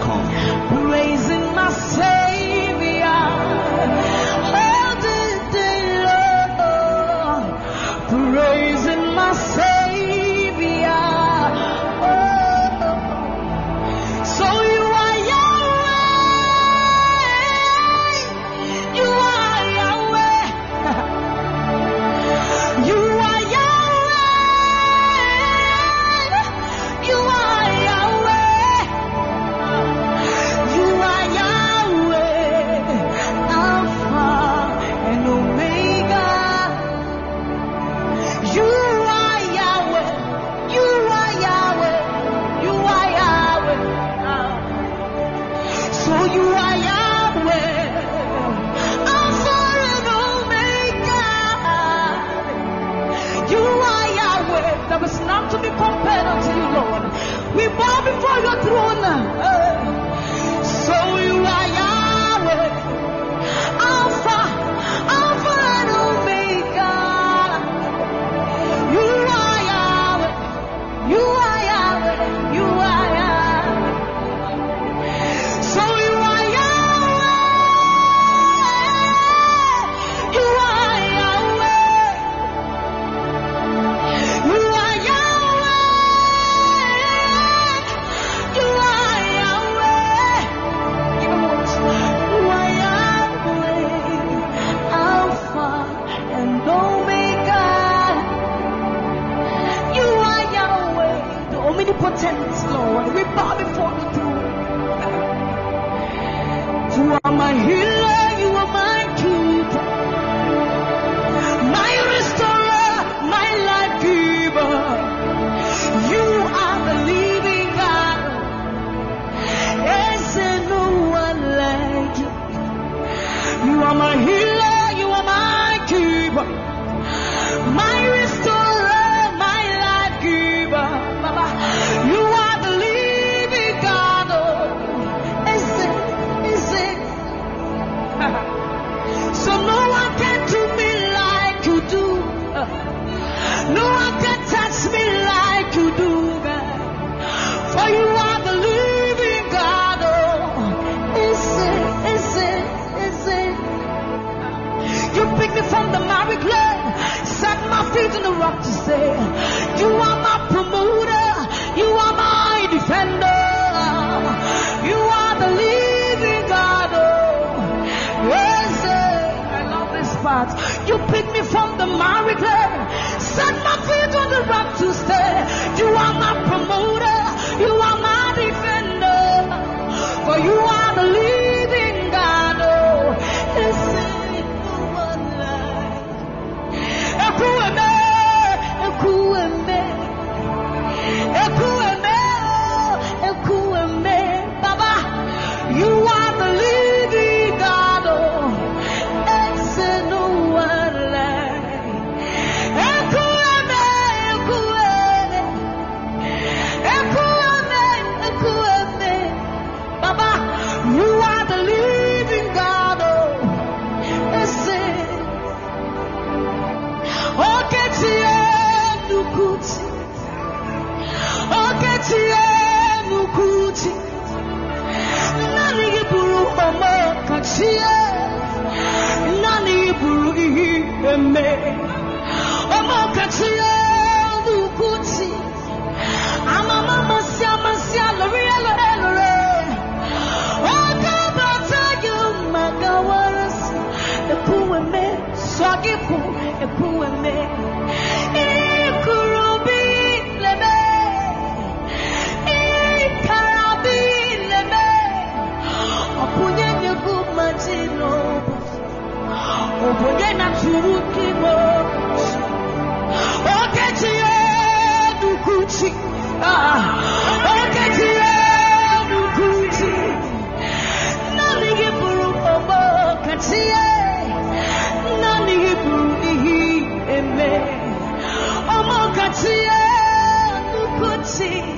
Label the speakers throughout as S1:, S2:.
S1: hitsgh.com.
S2: Praising my Savior sogipu epueme ikurubi leme ikarabi leme opunye nyegu majino. Obunye na turukimo buru see.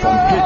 S1: from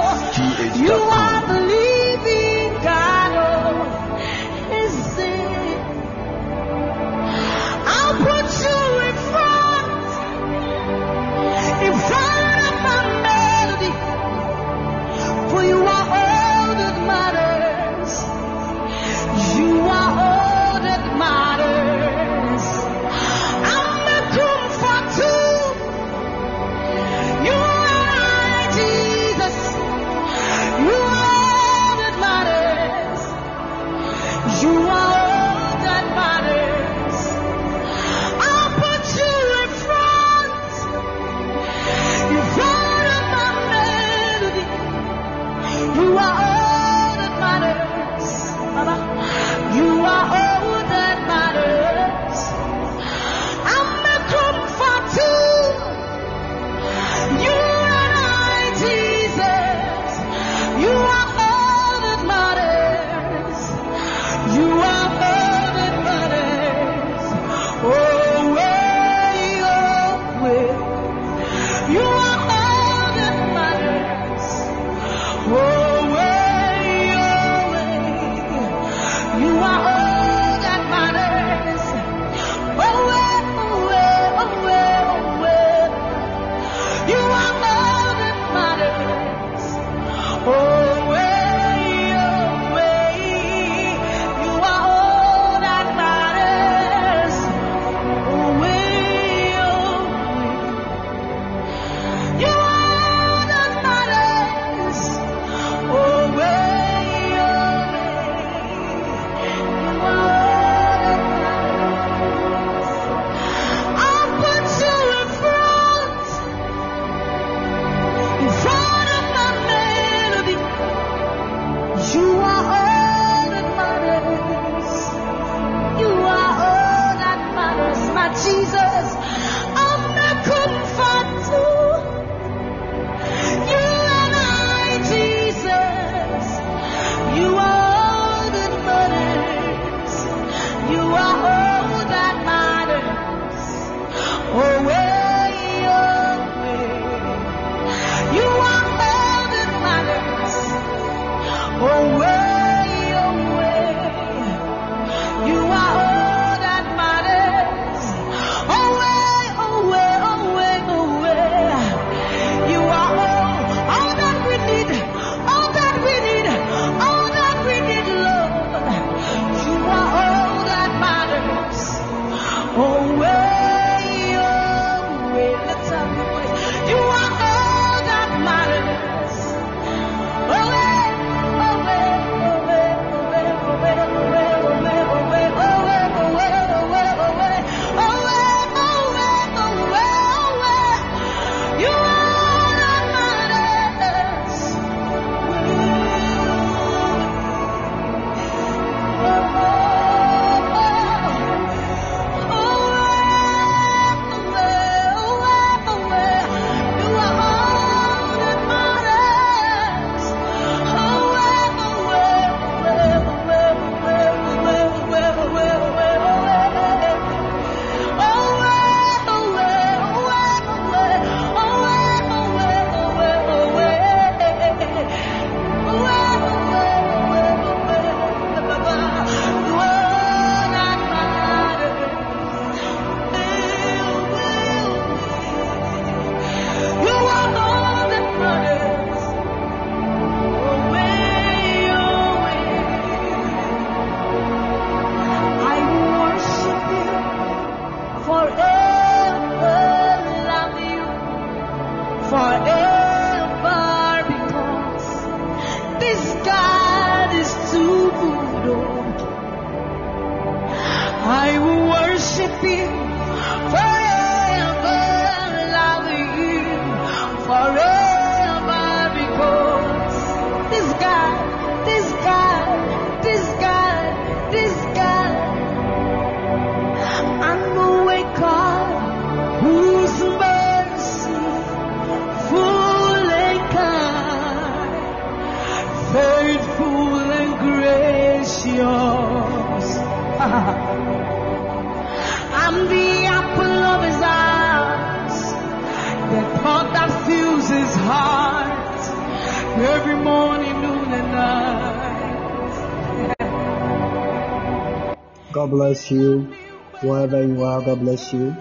S3: bless you. Wherever you are, God bless you.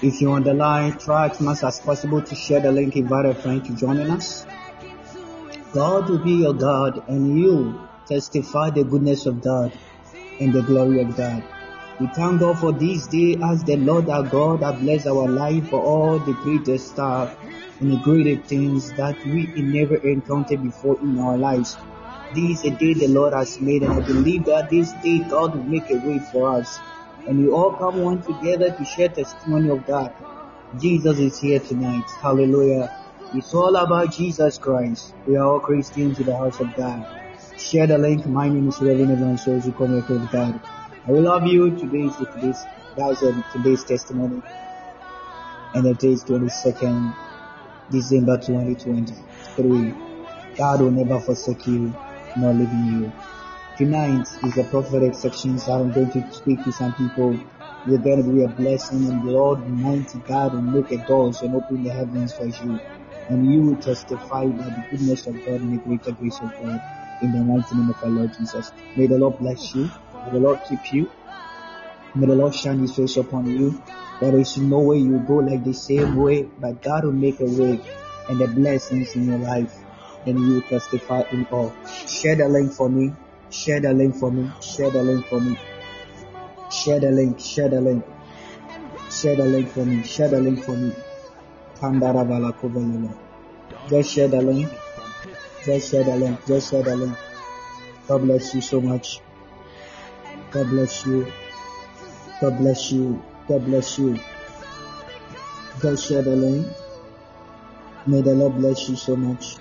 S3: If you're on the line, try as much as possible to share the link, invite a friend to join us. God will be your God and you testify the goodness of God and the glory of God. We thank God for this day as the Lord our God has blessed our life for all the greatest stuff and the greater things that we never encountered before in our lives. This is a day the Lord has made and I believe that this day God will make a way for us. And we all come one together to share testimony of God. Jesus is here tonight. Hallelujah. It's all about Jesus Christ. We are all Christians in the house of God. Share the link. My name is Reverend you here with God. I will love you. Today is today's um, today's testimony. And day is 22nd December 2023. God will never forsake you nor leaving you. Tonight is a prophetic section, so I'm going to speak to some people. You're going to be a blessing, and the Lord Almighty God will make a doors and open the heavens for you. And you will testify by the goodness of God and the greater grace of God in the mighty name of our Lord Jesus. May the Lord bless you. May the Lord keep you. May the Lord shine his face upon you. There is no way you go like the same way, but God will make a way and the blessings in your life. And you will testify in all. Share the link for me. Share the link for me. Share the link for me. Share the link. Share the link. Share the link for me. Share the link for me. Just share the link. Just share the link. Just share the link. God bless you so much. God bless you. God bless you. God bless you. Just share the link. May the Lord bless you so much.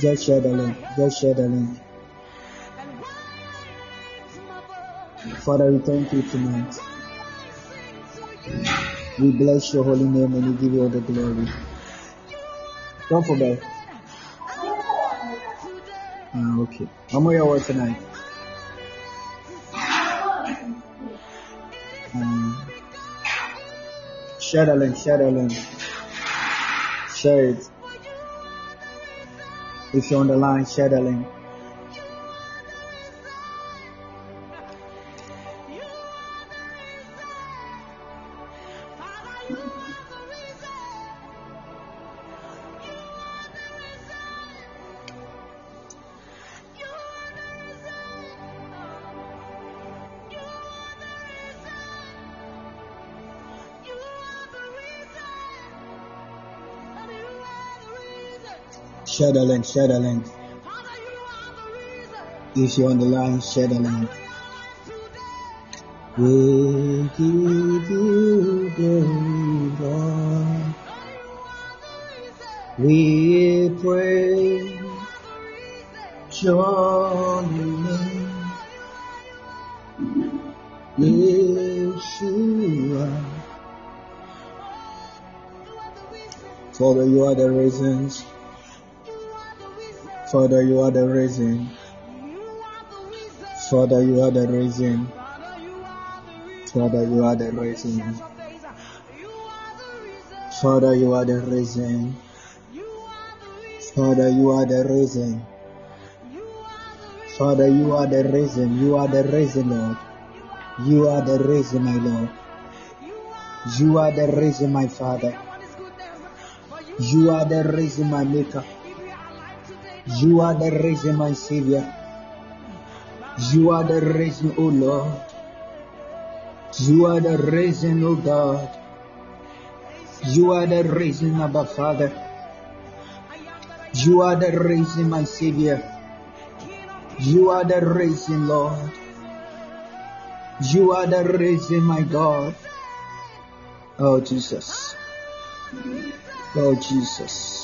S3: Just share the link. Just share the link. Father, we thank you tonight. We bless your holy name and we give you all the glory. Don't forget. Ah, okay. How many hours tonight? Um, share the link. Share the link. Share it. If you're on the line, share the link. The link. If you're on the line, share the link. We give you glory, Lord. We pray your name. Yeshua. Father, you are the reasons. Father, you are the reason. Father, you are the reason. Father, you are the reason. Father, you are the reason. Father, you are the reason. Father, you are the reason. You are the reason, Lord. You are the reason, my Lord. You are the reason, my Father. You are the reason, my Maker. You are the reason, my Savior. You are the reason, O Lord. You are the reason, O God. You are the reason, Abba Father. You are the reason, my Savior. You are the reason, Lord. You are the reason, my God. Oh, Jesus. Oh, Jesus.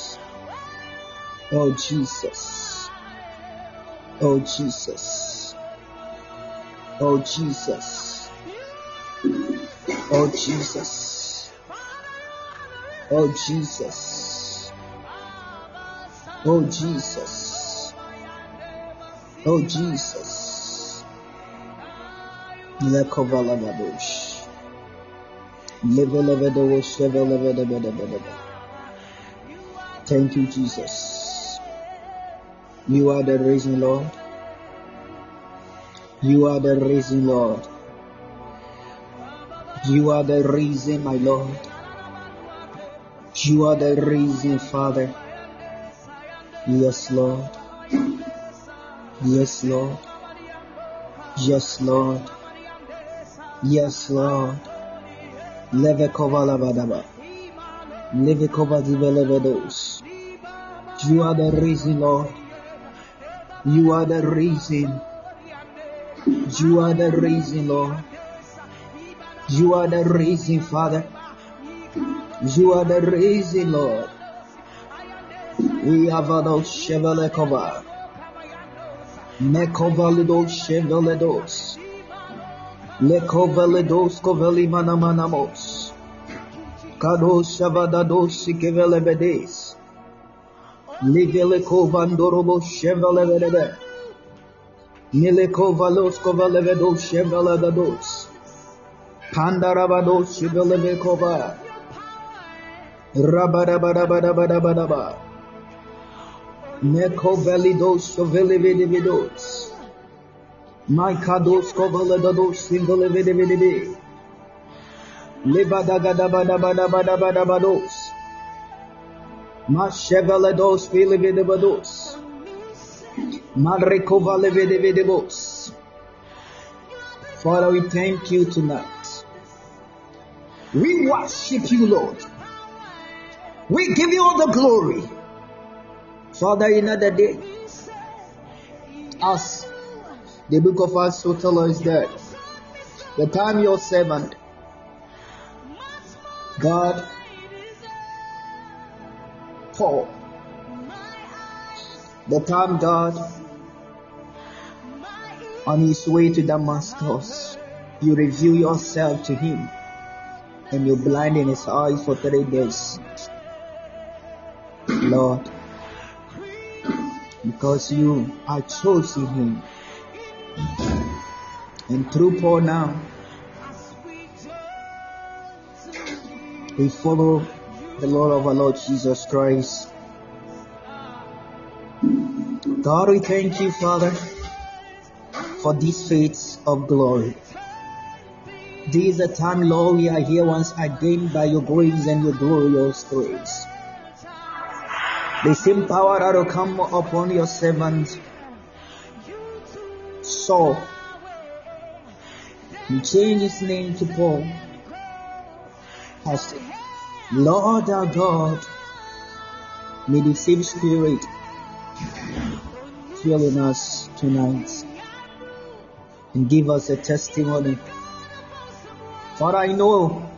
S3: Oh, Jesus. Oh, Jesus. Oh, Jesus. Oh, Jesus. Oh, Jesus. Oh, Jesus. Oh Jesus. Lekovalagadosh. Levelevedosh, levelevedebedebedebe. Thank you, Jesus. You are the reason, Lord. You are the reason, Lord. You are the reason, my Lord. You are the reason, Father. Yes, Lord. Yes, Lord. Yes, Lord. Yes, Lord. Levekova lavadaba. Levekova divelevedos. You are the reason, Lord. You are the reason. You are the reason, Lord. You are the reason, Father. You are the reason, Lord. We have a Chevelekova. Mekovalidos Cheveledos. Lekoveledos Koveli Manamanamos. Kados Shavadados Sikevelebedes. Ligelekovandorobo Chevelebedebe. Milekovalos Kovalevedos Cheveladados. Pandarabados Chevelebekova. Rabadabadabadabadabadaba. Neko velidos velividividos. Maikados kovaledados singlevidividivi. Libadagadabadabadabadabadabados. Masheveledos filividivados. Madrekovalevidividivos. Father, we thank you tonight. We worship you, Lord. We give you all the glory. Father, another day, as the book of Acts will tell us that the time your servant, God, Paul, the time God, on his way to Damascus, you reveal yourself to him and you blind in his eyes for three days. Lord, because you are chosen him. And through Paul now, we follow the Lord of our Lord Jesus Christ. God, we thank you, Father, for these faiths of glory. This is a time, Lord, we are here once again by your grace and your glorious grace. The same power that will come upon your servant Saul. You change his name to Paul. As Lord our God, may the same spirit fill in us tonight and give us a testimony. For I know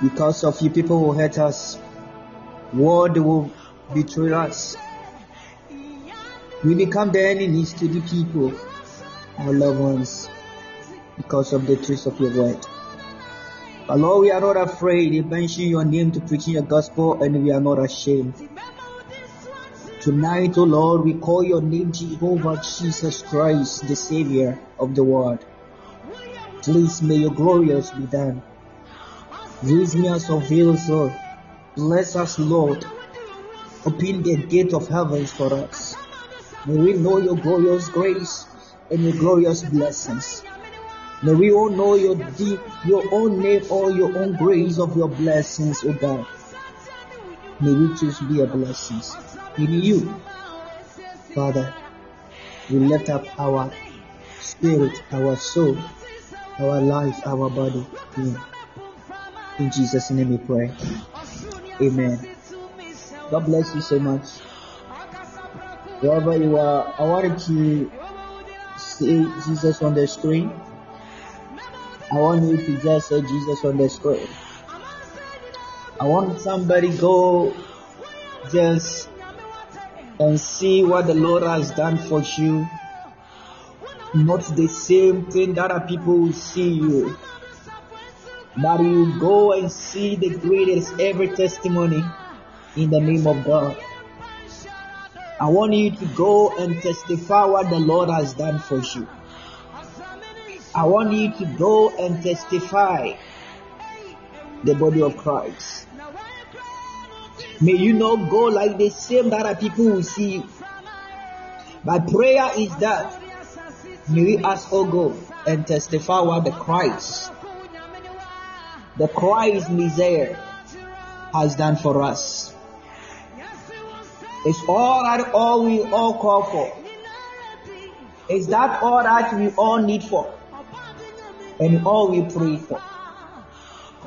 S3: because of you people will hurt us, world will betray us. We become the enemies to the people, our loved ones, because of the truth of your word. But Lord, we are not afraid. You mention your name to preach your gospel, and we are not ashamed. Tonight, O oh Lord, we call your name Jehovah Jesus Christ, the Savior of the world. Please may your glorious be done. Use me as of Lord. Bless us, Lord. Open the gate of heavens for us. May we know your glorious grace and your glorious blessings. May we all know your deep, your own name or your own grace of your blessings, O God. May we choose to be a blessing in you. Father, we lift up our spirit, our soul, our life, our body. In, in Jesus' name we pray. Amen. God bless you so much. Wherever you are, I wanted to see Jesus on the screen. I want you to just say Jesus on the screen. I want somebody go just and see what the Lord has done for you. Not the same thing that other people will see you. But you go and see the greatest ever testimony in the name of God. I want you to go and testify what the Lord has done for you. I want you to go and testify the body of Christ. May you not go like the same that other people will see you. My prayer is that may we ask oh all go and testify what the Christ, the Christ Messiah has done for us. It's all that all we all call for. Is that all that we all need for? And all we pray for.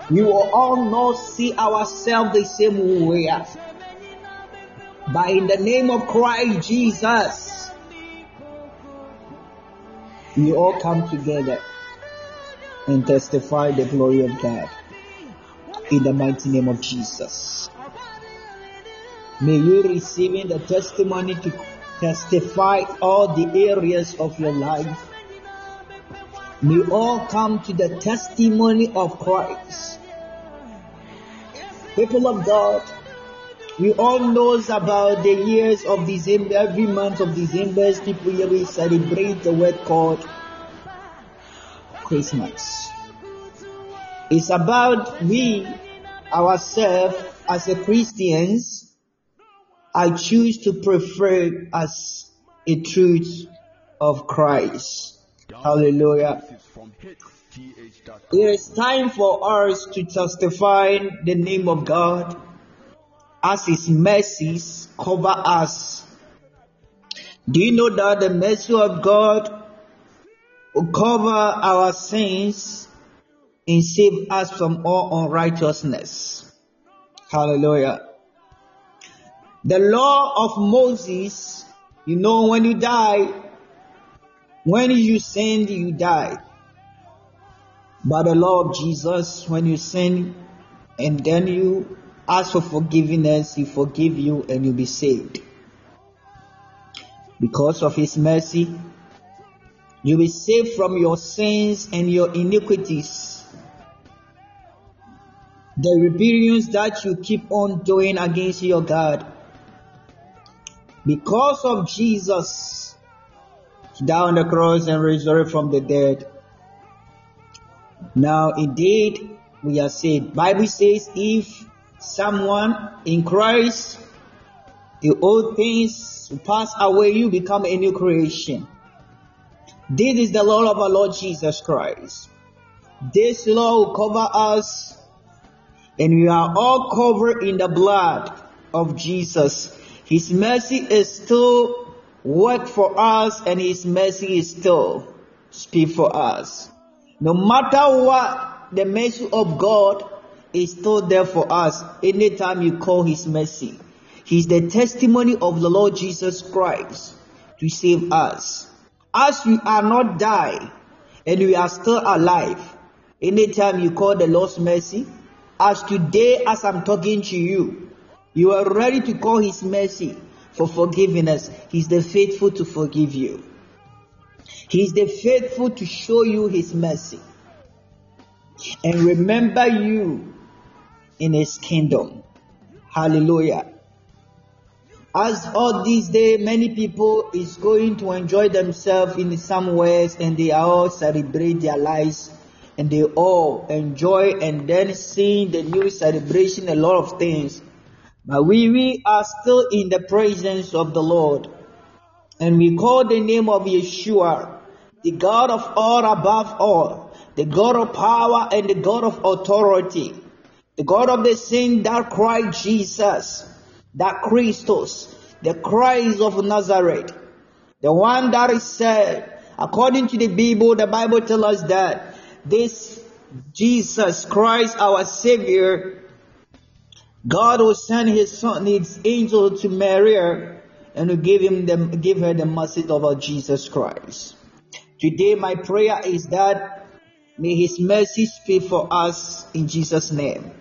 S3: We will all not see ourselves the same way. But in the name of Christ Jesus, we all come together and testify the glory of God. In the mighty name of Jesus. May you receive the testimony to testify all the areas of your life. May all come to the testimony of Christ. People of God, we all knows about the years of December. Every month of December, people here we celebrate the word called Christmas. It's about we ourselves as a Christians I choose to prefer as a truth of Christ. Hallelujah. It is time for us to testify the name of God as His mercies cover us. Do you know that the mercy of God will cover our sins and save us from all unrighteousness? Hallelujah. The law of Moses, you know, when you die, when you sin, you die. But the of Jesus, when you sin and then you ask for forgiveness, he forgive you and you'll be saved. Because of his mercy, you'll be saved from your sins and your iniquities. The rebellions that you keep on doing against your God because of Jesus down the cross and resurrected from the dead. Now indeed we are saved. Bible says if someone in Christ the old things pass away, you become a new creation. This is the law of our Lord Jesus Christ. This law will cover us and we are all covered in the blood of Jesus his mercy is still work for us and His mercy is still speak for us. No matter what, the mercy of God is still there for us anytime you call His mercy. He's the testimony of the Lord Jesus Christ to save us. As we are not die and we are still alive, anytime you call the Lord's mercy, as today as I'm talking to you, you are ready to call His mercy for forgiveness. He's the faithful to forgive you. He's the faithful to show you His mercy and remember you in His kingdom. Hallelujah. As all these days, many people is going to enjoy themselves in some ways and they all celebrate their lives and they all enjoy and then seeing the new celebration, a lot of things. But we, we are still in the presence of the Lord. And we call the name of Yeshua, the God of all above all, the God of power and the God of authority, the God of the sin that Christ Jesus, that Christos, the Christ of Nazareth, the one that is said, according to the Bible, the Bible tells us that this Jesus Christ, our Savior, God will send his son, his angel to Mary and to give him the, give her the message of Jesus Christ. Today my prayer is that may his mercy speak for us in Jesus' name.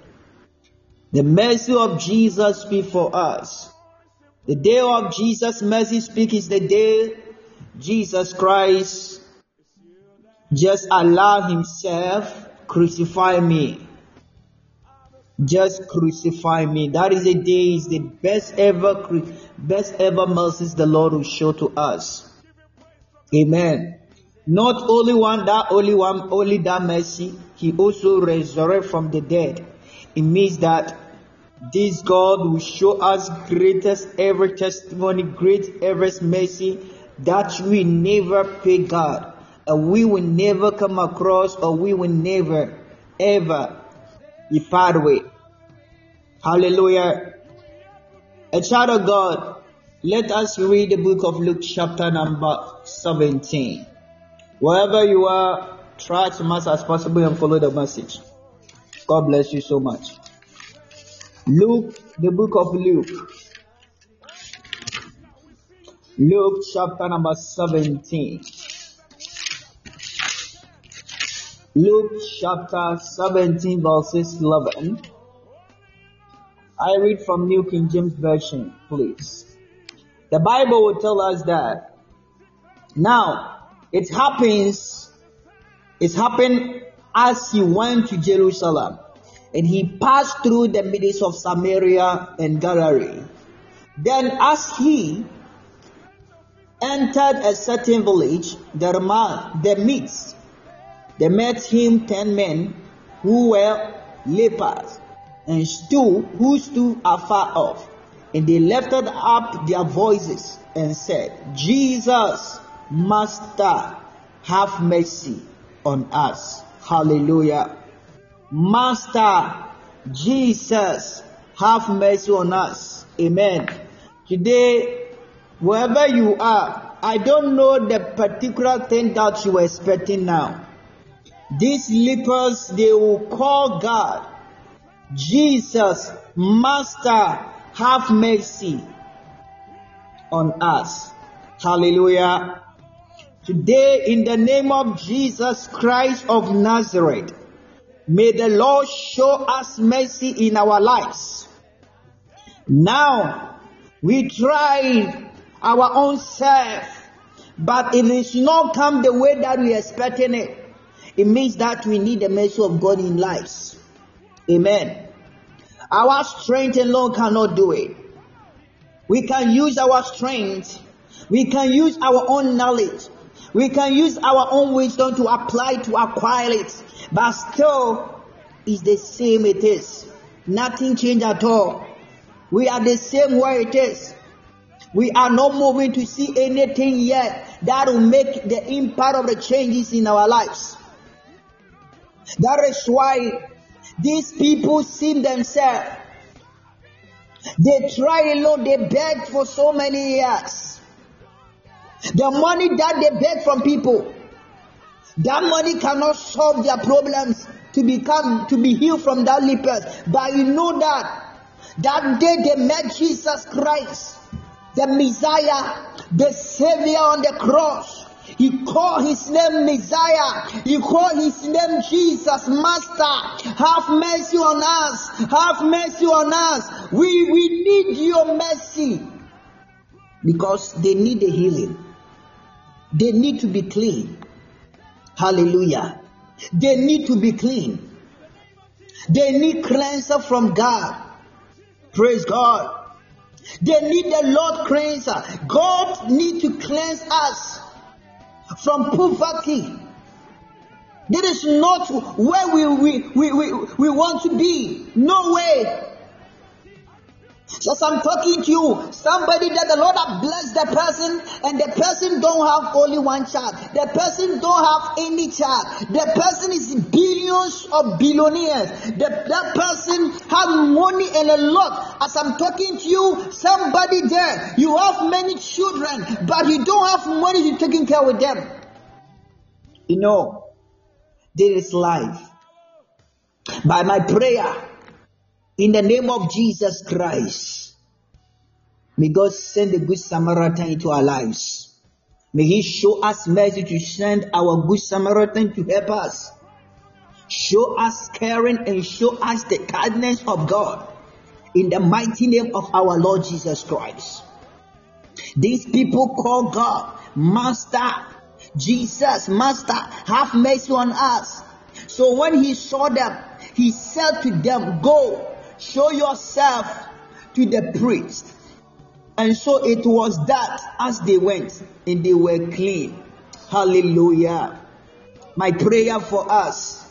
S3: The mercy of Jesus speak for us. The day of Jesus' mercy speak is the day Jesus Christ just allowed himself crucify me Just crucify me. That is the day is the best ever, best ever mercies the Lord will show to us. Amen. Not only one, that only one, only that mercy, he also resurrect from the dead. It means that this God will show us greatest ever testimony, great ever mercy that we never pay God. And we will never come across or we will never ever be far away. Hallelujah. A child of God, let us read the book of Luke chapter number 17. Wherever you are, try as much as possible and follow the message. God bless you so much. Luke, the book of Luke. Luke chapter number 17. Luke chapter 17 verses 11. I read from New King James Version, please. The Bible will tell us that now it happens, it happened as he went to Jerusalem and he passed through the midst of Samaria and Galilee. Then, as he entered a certain village, the man, the midst, they met him ten men who were lepers and stood who stood afar off, and they lifted up their voices and said, Jesus, Master, have mercy on us. Hallelujah. Master, Jesus, have mercy on us. Amen. Today, wherever you are, I don't know the particular thing that you are expecting now. These lepers, they will call God, Jesus, Master, have mercy on us. Hallelujah. Today, in the name of Jesus Christ of Nazareth, may the Lord show us mercy in our lives. Now, we try our own self, but it is not come the way that we expecting it. It means that we need the mercy of God in lives. Amen. Our strength alone cannot do it. We can use our strength. We can use our own knowledge. We can use our own wisdom to apply to acquire it, but still, it's the same it is. Nothing changed at all. We are the same where it is. We are not moving to see anything yet that will make the impact of the changes in our lives. That is why these people see themselves. They try alone, they beg for so many years. The money that they beg from people, that money cannot solve their problems to become to be healed from that lepers. But you know that that day they met Jesus Christ, the Messiah, the Savior on the cross. He called his name Messiah. He called his name Jesus, Master. Have mercy on us. Have mercy on us. We, we need your mercy because they need the healing. They need to be clean. Hallelujah. They need to be clean. They need cleanser from God. Praise God. They need the Lord cleanser. God need to cleanse us from poverty. That is not where we, we, we, we, we want to be. No way. Just I'm talking to you, somebody that the Lord has blessed the person, and the person don't have only one child. The person don't have any child. The person is billions of billionaires. The, that person have money and a lot. As I'm talking to you, somebody there, you have many children, but you don't have money to taking care of them. You know, there is life. By my prayer, in the name of Jesus Christ, may God send the good Samaritan into our lives. May He show us mercy to send our good Samaritan to help us. Show us caring and show us the kindness of God in the mighty name of our Lord Jesus Christ. These people call God Master, Jesus, Master, have mercy on us. So when he saw them, he said to them, Go, show yourself to the priest. And so it was that as they went and they were clean. Hallelujah. My prayer for us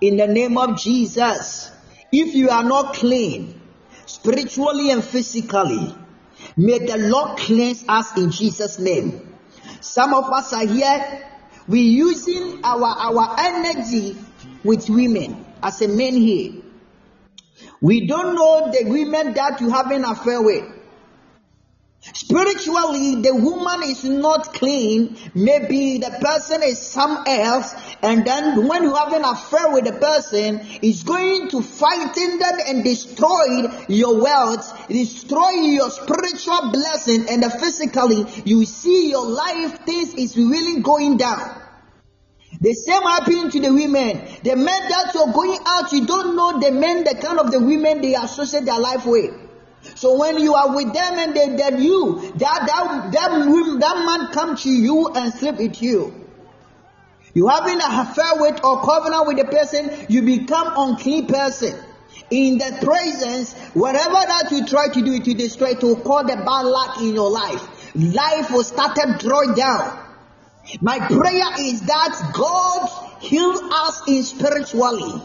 S3: in the name of Jesus. If you are not clean, spiritually and physically, may the Lord cleanse us in Jesus' name. Some of us are here, we using our, our energy with women as a man here. We don't know the women that you have an affair with. Spiritually, the woman is not clean. Maybe the person is some else, and then when you have an affair with the person, it's going to frighten them and destroy your wealth, destroy your spiritual blessing, and physically, you see your life things is really going down. The same happening to the women. The men that you're going out, you don't know the men, the kind of the women they associate their life with. So when you are with them and they that you, that that that, that man come to you and sleep with you. You having an affair with or covenant with the person, you become unclean person. In the presence, whatever that you try to do to destroy, to call the bad luck in your life, life will start to draw down. My prayer is that God heal us in spiritually.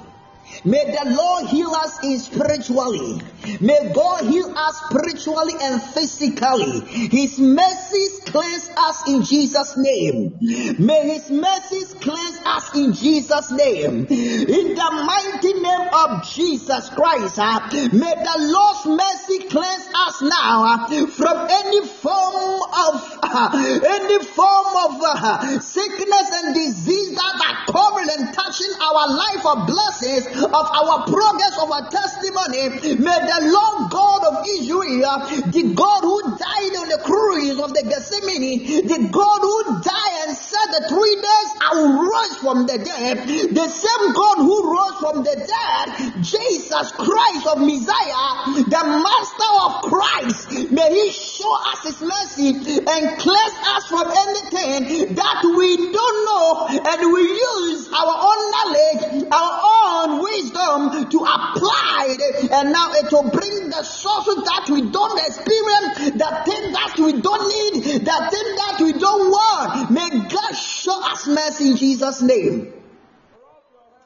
S3: May the Lord heal us in spiritually. May God heal us spiritually and physically. His mercies cleanse us in Jesus' name. May His mercies cleanse us in Jesus' name. In the mighty name of Jesus Christ, uh, may the Lord's mercy cleanse us now uh, from any form of uh, any form of uh, sickness and disease that are covering and touching our life of blessings, of our progress, of our testimony. May the Lord God of Israel, the God who died on the cruise of the Gethsemane, the God who died and said the three days I will rise from the dead, the same God who rose from the dead, Jesus Christ of Messiah, the Master of Christ, may He show us His mercy and cleanse us from anything that we don't know and we use our own knowledge, our own wisdom to apply it, and now it will bring the sources that we don't experience, the thing that we don't need, the thing that we don't want. May God show us mercy in Jesus' name.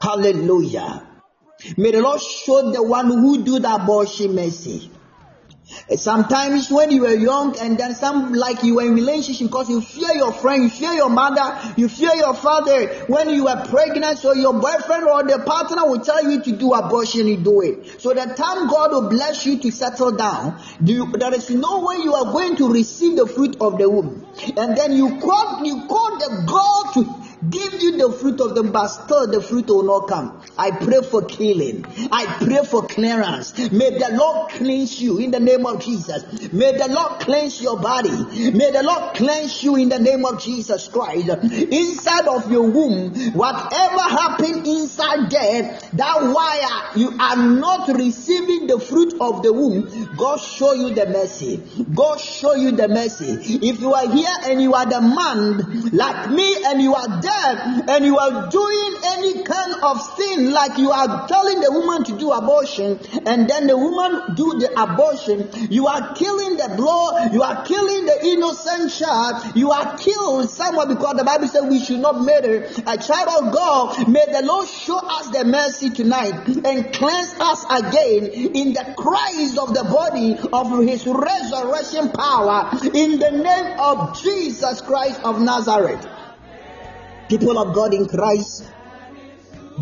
S3: Hallelujah. May the Lord show the one who do the abortion mercy. Sometimes when you were young and then some like you were in relationship because you fear your friend, you fear your mother, you fear your father. When you were pregnant, so your boyfriend or the partner will tell you to do abortion, you do it. So the time God will bless you to settle down, there is no way you are going to receive the fruit of the womb. And then you call you call the God to give you the fruit of them, but still the fruit will not come. I pray for killing. I pray for clearance. May the Lord cleanse you in the name of Jesus. May the Lord cleanse your body. May the Lord cleanse you in the name of Jesus Christ. Inside of your womb, whatever happened inside there, that wire, you are not receiving the fruit of the womb. God show you the mercy. God show you the mercy. If you are here and you are the man like me and you are and you are doing any kind of sin like you are telling the woman to do abortion and then the woman do the abortion you are killing the blood you are killing the innocent child you are killing someone because the bible says we should not murder. A child of god may the lord show us the mercy tonight and cleanse us again in the christ of the body of his resurrection power in the name of jesus christ of nazareth people of God in Christ,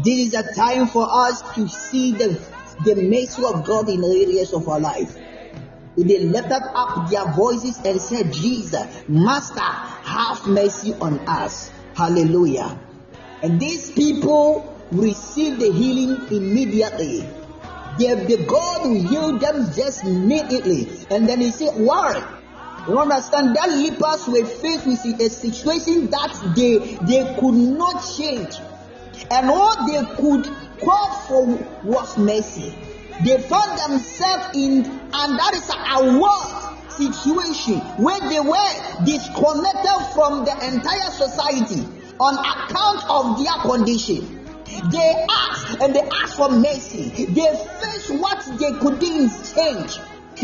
S3: this is a time for us to see the, the mercy of God in areas of our life. They lifted up their voices and said, Jesus, Master, have mercy on us. Hallelujah. And these people received the healing immediately. The, God healed them just immediately. And then he said, Why? You understand that lepers were faced with a situation that they they could not change, and all they could call for was mercy. They found themselves in, and that is a world situation where they were disconnected from the entire society on account of their condition. They asked and they asked for mercy. They faced what they couldn't change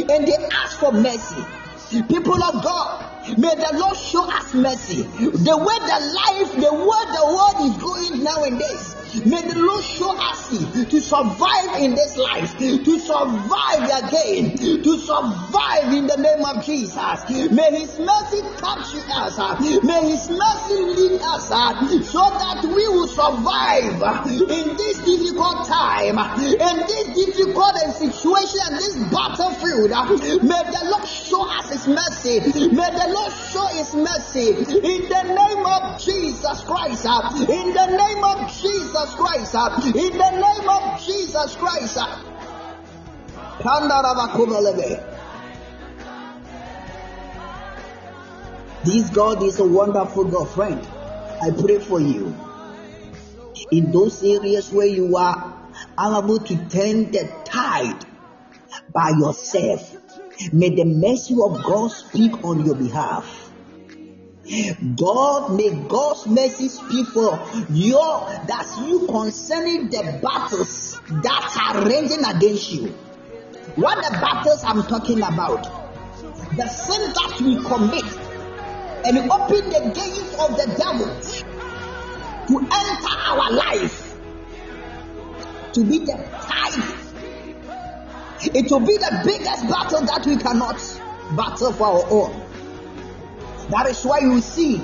S3: and they asked for mercy. People of God, may the Lord show us mercy. The way the life, the way the world is going nowadays, May the Lord show us to survive in this life, to survive again, to survive in the name of Jesus. May His mercy touch us. May His mercy lead us so that we will survive in this difficult time, in this difficult situation, this battlefield. May the Lord show us His mercy. May the Lord show His mercy in the name of Jesus Christ. In the name of Jesus. Jesus Christ. Uh, in the name of Jesus Christ. Uh. This God is a wonderful God, friend. I pray for you. In those areas where you are unable to turn the tide by yourself, may the mercy of God speak on your behalf. God may God's mercy speak for you that's you concerning the battles that are raging against you. What the battles I'm talking about? The sin that we commit and open the gates of the devil to enter our life to be the tide. It will be the biggest battle that we cannot battle for our own. That is why you see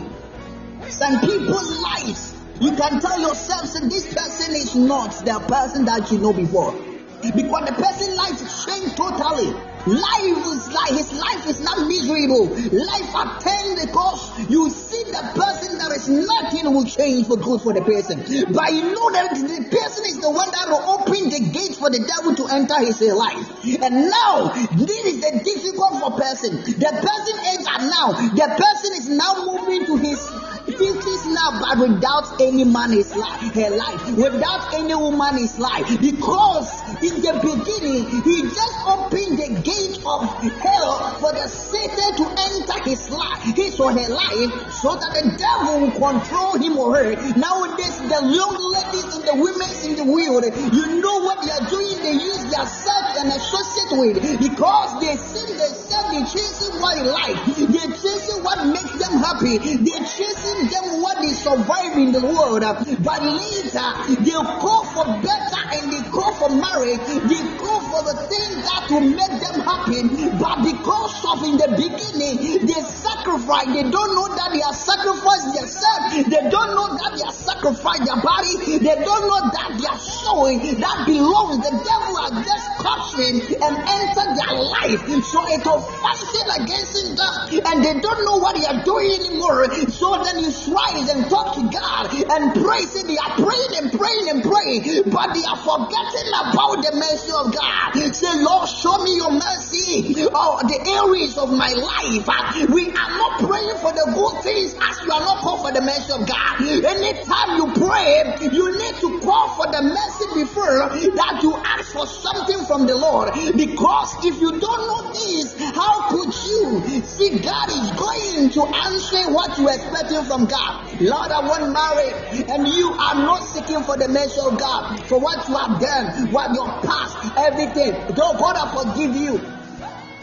S3: some people's lives. You can tell yourself that this person is not the person that you know before. Because the person's life changed totally. Life is like his life is not miserable. Life attained because you see the person there is nothing will change for good for the person. But you know that the person is the one that will open the gate for the devil to enter his life. And now this is the difficult for person. The person is now. The person is now moving to his fifties now, but without any man is life, her life, without any woman is life, because in the beginning he just opened the gate of hell for the Satan to enter his life, his or her life, so that the devil will control him or her. Nowadays, the young ladies and the women in the world, you know what they are doing? They use their self and associate with because they see themselves, they chasing what they like, they're chasing what makes them happy, they're chasing them what they survive in the world. But later, they call for better and they call for marriage, they call for the things that will make them happy. But because of in the beginning, they sacrifice, they don't know that they are sacrificing themselves, they don't know that they are sacrificing their body, they don't know that they are showing that belongs. The devil has just captured and entered their life. So it will fighting against them and they don't know what they are doing anymore. So then rise and talk to God and pray. Say they are praying and praying and praying, but they are forgetting about the mercy of God. Say, Lord, show me your mercy. Oh, the areas of my life. Uh, we are not praying for the good things as you are not called for the mercy of God. Anytime you pray, you need to call for the mercy before that you ask for something from the Lord. Because if you don't know this, how could you see God is going to answer what you are expecting from God? Lord, I want married, and you are not seeking for the mercy of God for what you have done, what your past, everything. Though God I forgive you,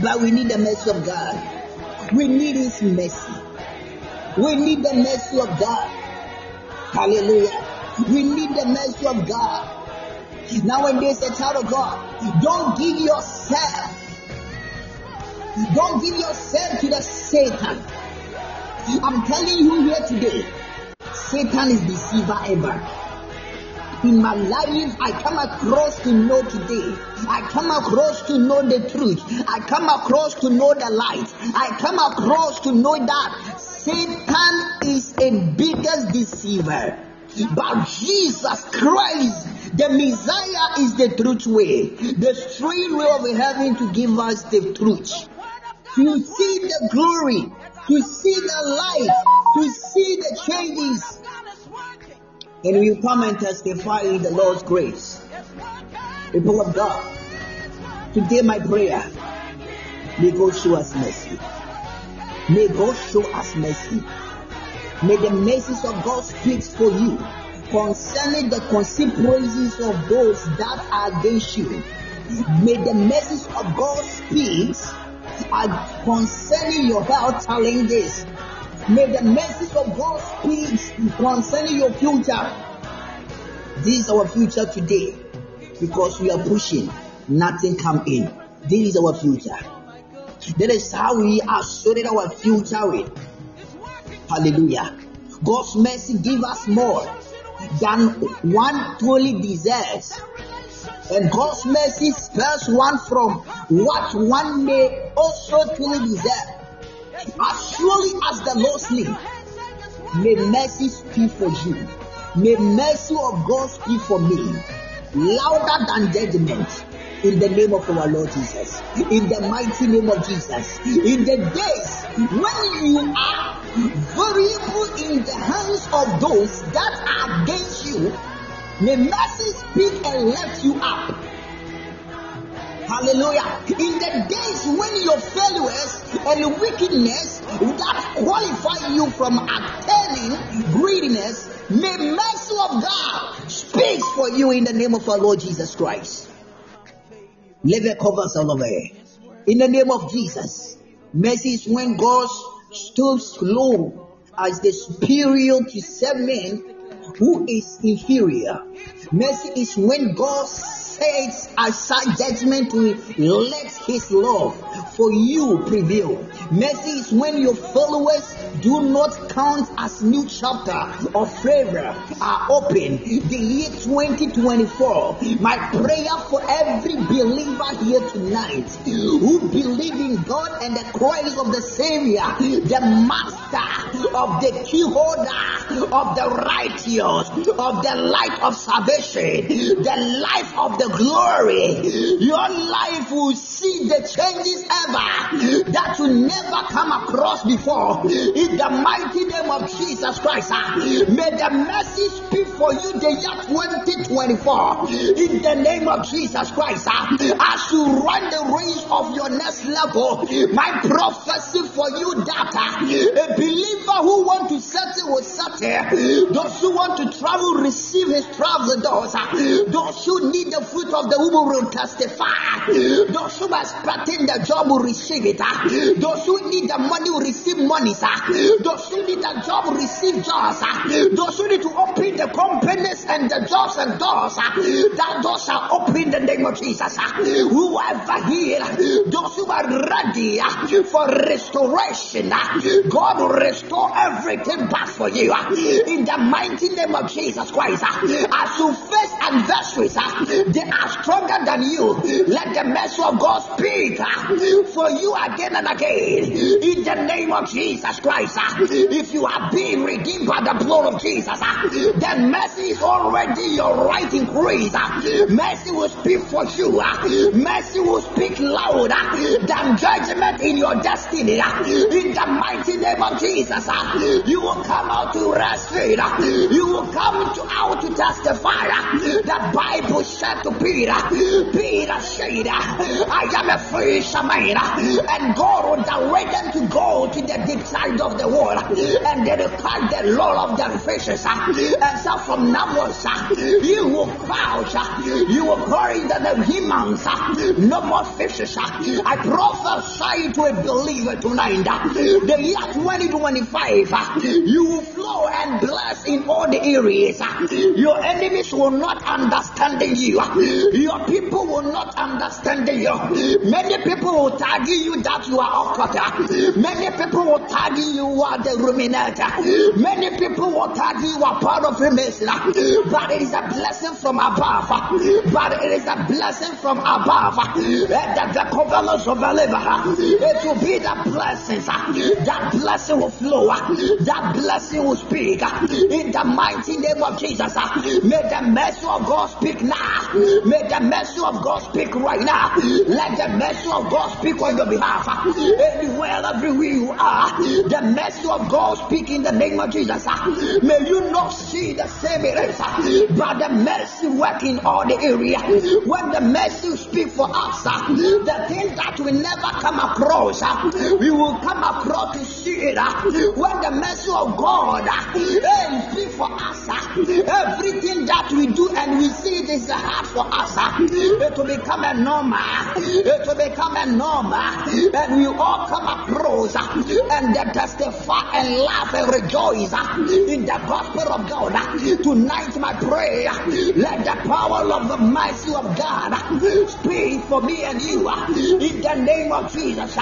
S3: but we need the mercy of God. We need His mercy. We need the mercy of God. Hallelujah. We need the mercy of God. Now Nowadays, a child of God, don't give yourself don't give yourself to the Satan. I'm telling you here today, Satan is deceiver ever. In my life, I come across to know today. I come across to know the truth. I come across to know the light. I come across to know that Satan is a biggest deceiver. But Jesus Christ the Messiah is the truth way, the straight way of heaven to give us the truth to see the glory, to see the light, to see the changes. And we come and testify in the Lord's grace. People of God, today my prayer, may God show us mercy. May God show us mercy. May the mercies of God speak for you concerning the consequences of those that are against you. May the message of God speak concerning your health challenges. May the message of God speak concerning your future. This is our future today because we are pushing, nothing come in. This is our future. That is how we are sorted our future with. Hallelujah. God's mercy give us more than one truly deserves. And God's mercy spares one from what one may also truly deserve. As surely as the Lord sleep, may mercy speak for you. May mercy of God speak for me. Louder than judgment in the name of our Lord Jesus. In the mighty name of Jesus. In the days when you are variable in the hands of those that are against you, may mercy speak and lift you up. Hallelujah. In the days when your failures and wickedness that qualify you from attaining greediness, may mercy of God speak for you in the name of our Lord Jesus Christ. Leave covers all over. In the name of Jesus. Mercy is when God stoops low as the superior to serve men who is inferior. Mercy is when God sets aside judgment to let his love for you prevail. Mercy is when your followers do not count as new chapter of favor are open. The year 2024. My prayer for every believer here tonight who believe in God and the Christ of the Savior, the Master of the key holder of the righteous, of the light of salvation, the life of the glory. Your life will see the changes ever that you never come across before. In the mighty name of Jesus Christ, ah, may the mercy speak for you the year 2024. In the name of Jesus Christ, ah, as you run the race of your next level, my prophecy for you that ah, a believer who want to settle will settle. Those who want to travel receive his travel doors. Those who need the fruit of the womb will testify. Those who are expecting the job will receive it. Those who need the money will receive money. Those who need the job will receive jobs. Those who need to open the companies and the jobs and doors, that doors are open in the name of Jesus. Whoever here, those who are ready for restoration, God will restore everything back for you in the mighty name of Jesus Christ. As you face adversaries, they are stronger than you. Let the mercy of God speak ah, for you again and again in the name of Jesus Christ. Ah, if you are being redeemed by the blood of Jesus, ah, then mercy is already your right increase. Mercy will speak for you. Mercy will speak louder than judgment in your destiny. In the mighty name of Jesus, you will come out to breastfeed. You will come out to testify. The Bible said to Peter, Peter said, I am a fisherman, and God will direct them to go to the deep side of the water, and they catch the Lord of the fishes. Ah. And so from now on, you will crouch, ah. you will carry the demons, ah. no more fishes. I prophesy to a believer tonight, the year 2025, you will flow and bless in all the areas. Your enemies will not understand you. Your people will not understand you. Many people will tag you that you are occult. Many people will tag you are the ruminator. Many people will tag you are part of Freemason. But it is a blessing from above. But it is a blessing from above. That the covenants of It will be the blessings. That blessing will flow. That blessing will speak in the mighty name of Jesus. May the mercy of God speak now. May the mercy of God speak right now. Let the mercy of God speak on your behalf. Anywhere, everywhere you are, the mercy of God speak in the name of Jesus. May you not see the same errors, but the mercy work in all the area. When the mercy speak for us, the thing that we never come across, we will come across to see it when the mercy of God uh, speak for us, everything that we do and we see it is hard for us, it become a it will become a normal, and we all come across and then testify and laugh and rejoice in the gospel of God. Tonight, my prayer, let the power of the mercy of God speak for me and you in the name of Jesus.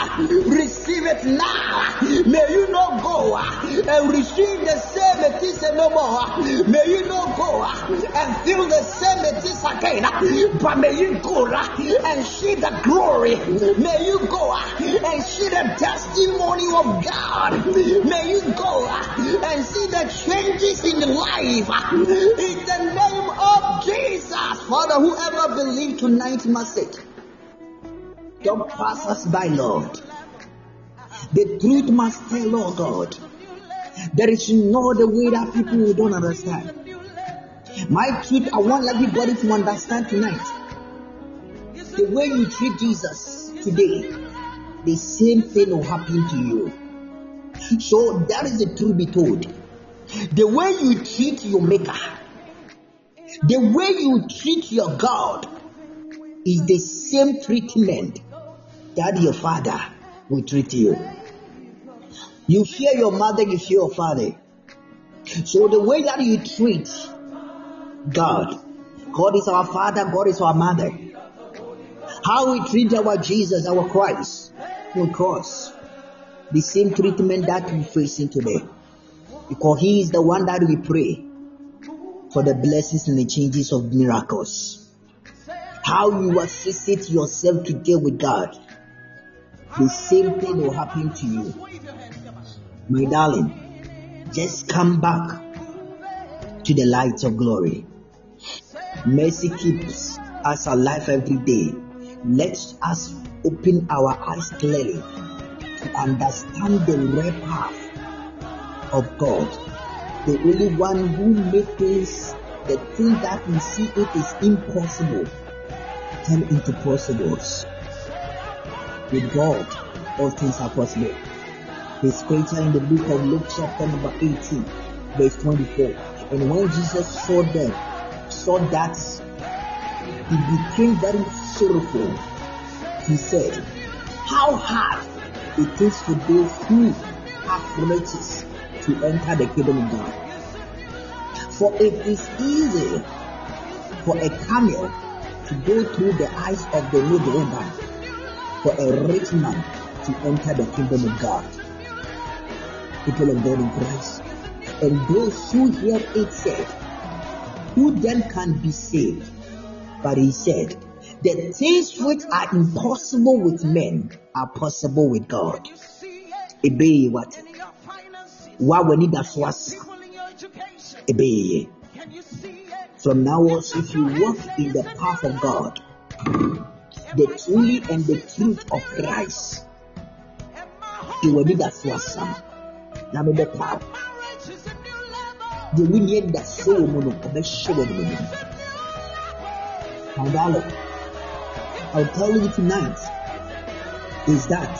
S3: Receive it now. May you not go and receive the same things no more. May you not go and feel the same things again, uh, but may you go and see the glory. May you go and see the testimony of God. May you go and see the changes in life in the name of Jesus. Father, whoever believes tonight must say, Don't pass us by, Lord. The truth must tell, Lord God. There is no other way that people don't understand. My truth, I want everybody to understand tonight. The way you treat Jesus today, the same thing will happen to you. So that is the truth be told. The way you treat your maker, the way you treat your God is the same treatment that your father will treat you. You fear your mother, you fear your father. So the way that you treat God, God is our father, God is our mother. How we treat our Jesus, our Christ, on cross, the same treatment that we're facing today. Because He is the one that we pray for the blessings and the changes of miracles. How you associate yourself today with God, the same thing will happen to you. My darling, just come back to the light of glory. Mercy keeps us alive every day. Let us open our eyes clearly to understand the real path of God. The only one who makes the thing that we see it is impossible, turn into possibles. With God, all things are possible. The scripture in the book of Luke chapter number 18, verse 24. And when Jesus saw them, saw that he became very sorrowful. He said, How hard it is for those who have riches to enter the kingdom of God. For it is easy for a camel to go through the eyes of the needle for a rich man to enter the kingdom of God. People of God in Christ. And those who hear it said, Who then can be saved? But he said, The things which are impossible with men are possible with God. Ebe what? Wa wani da so asa. Ebe. From now on, if you walk in the path of God, the truly and the truth of Christ, it will be that so asa. Na me The winnie da so mu no, ɔbɛhyɛ wɔ ne mu. My I'll tell you tonight is that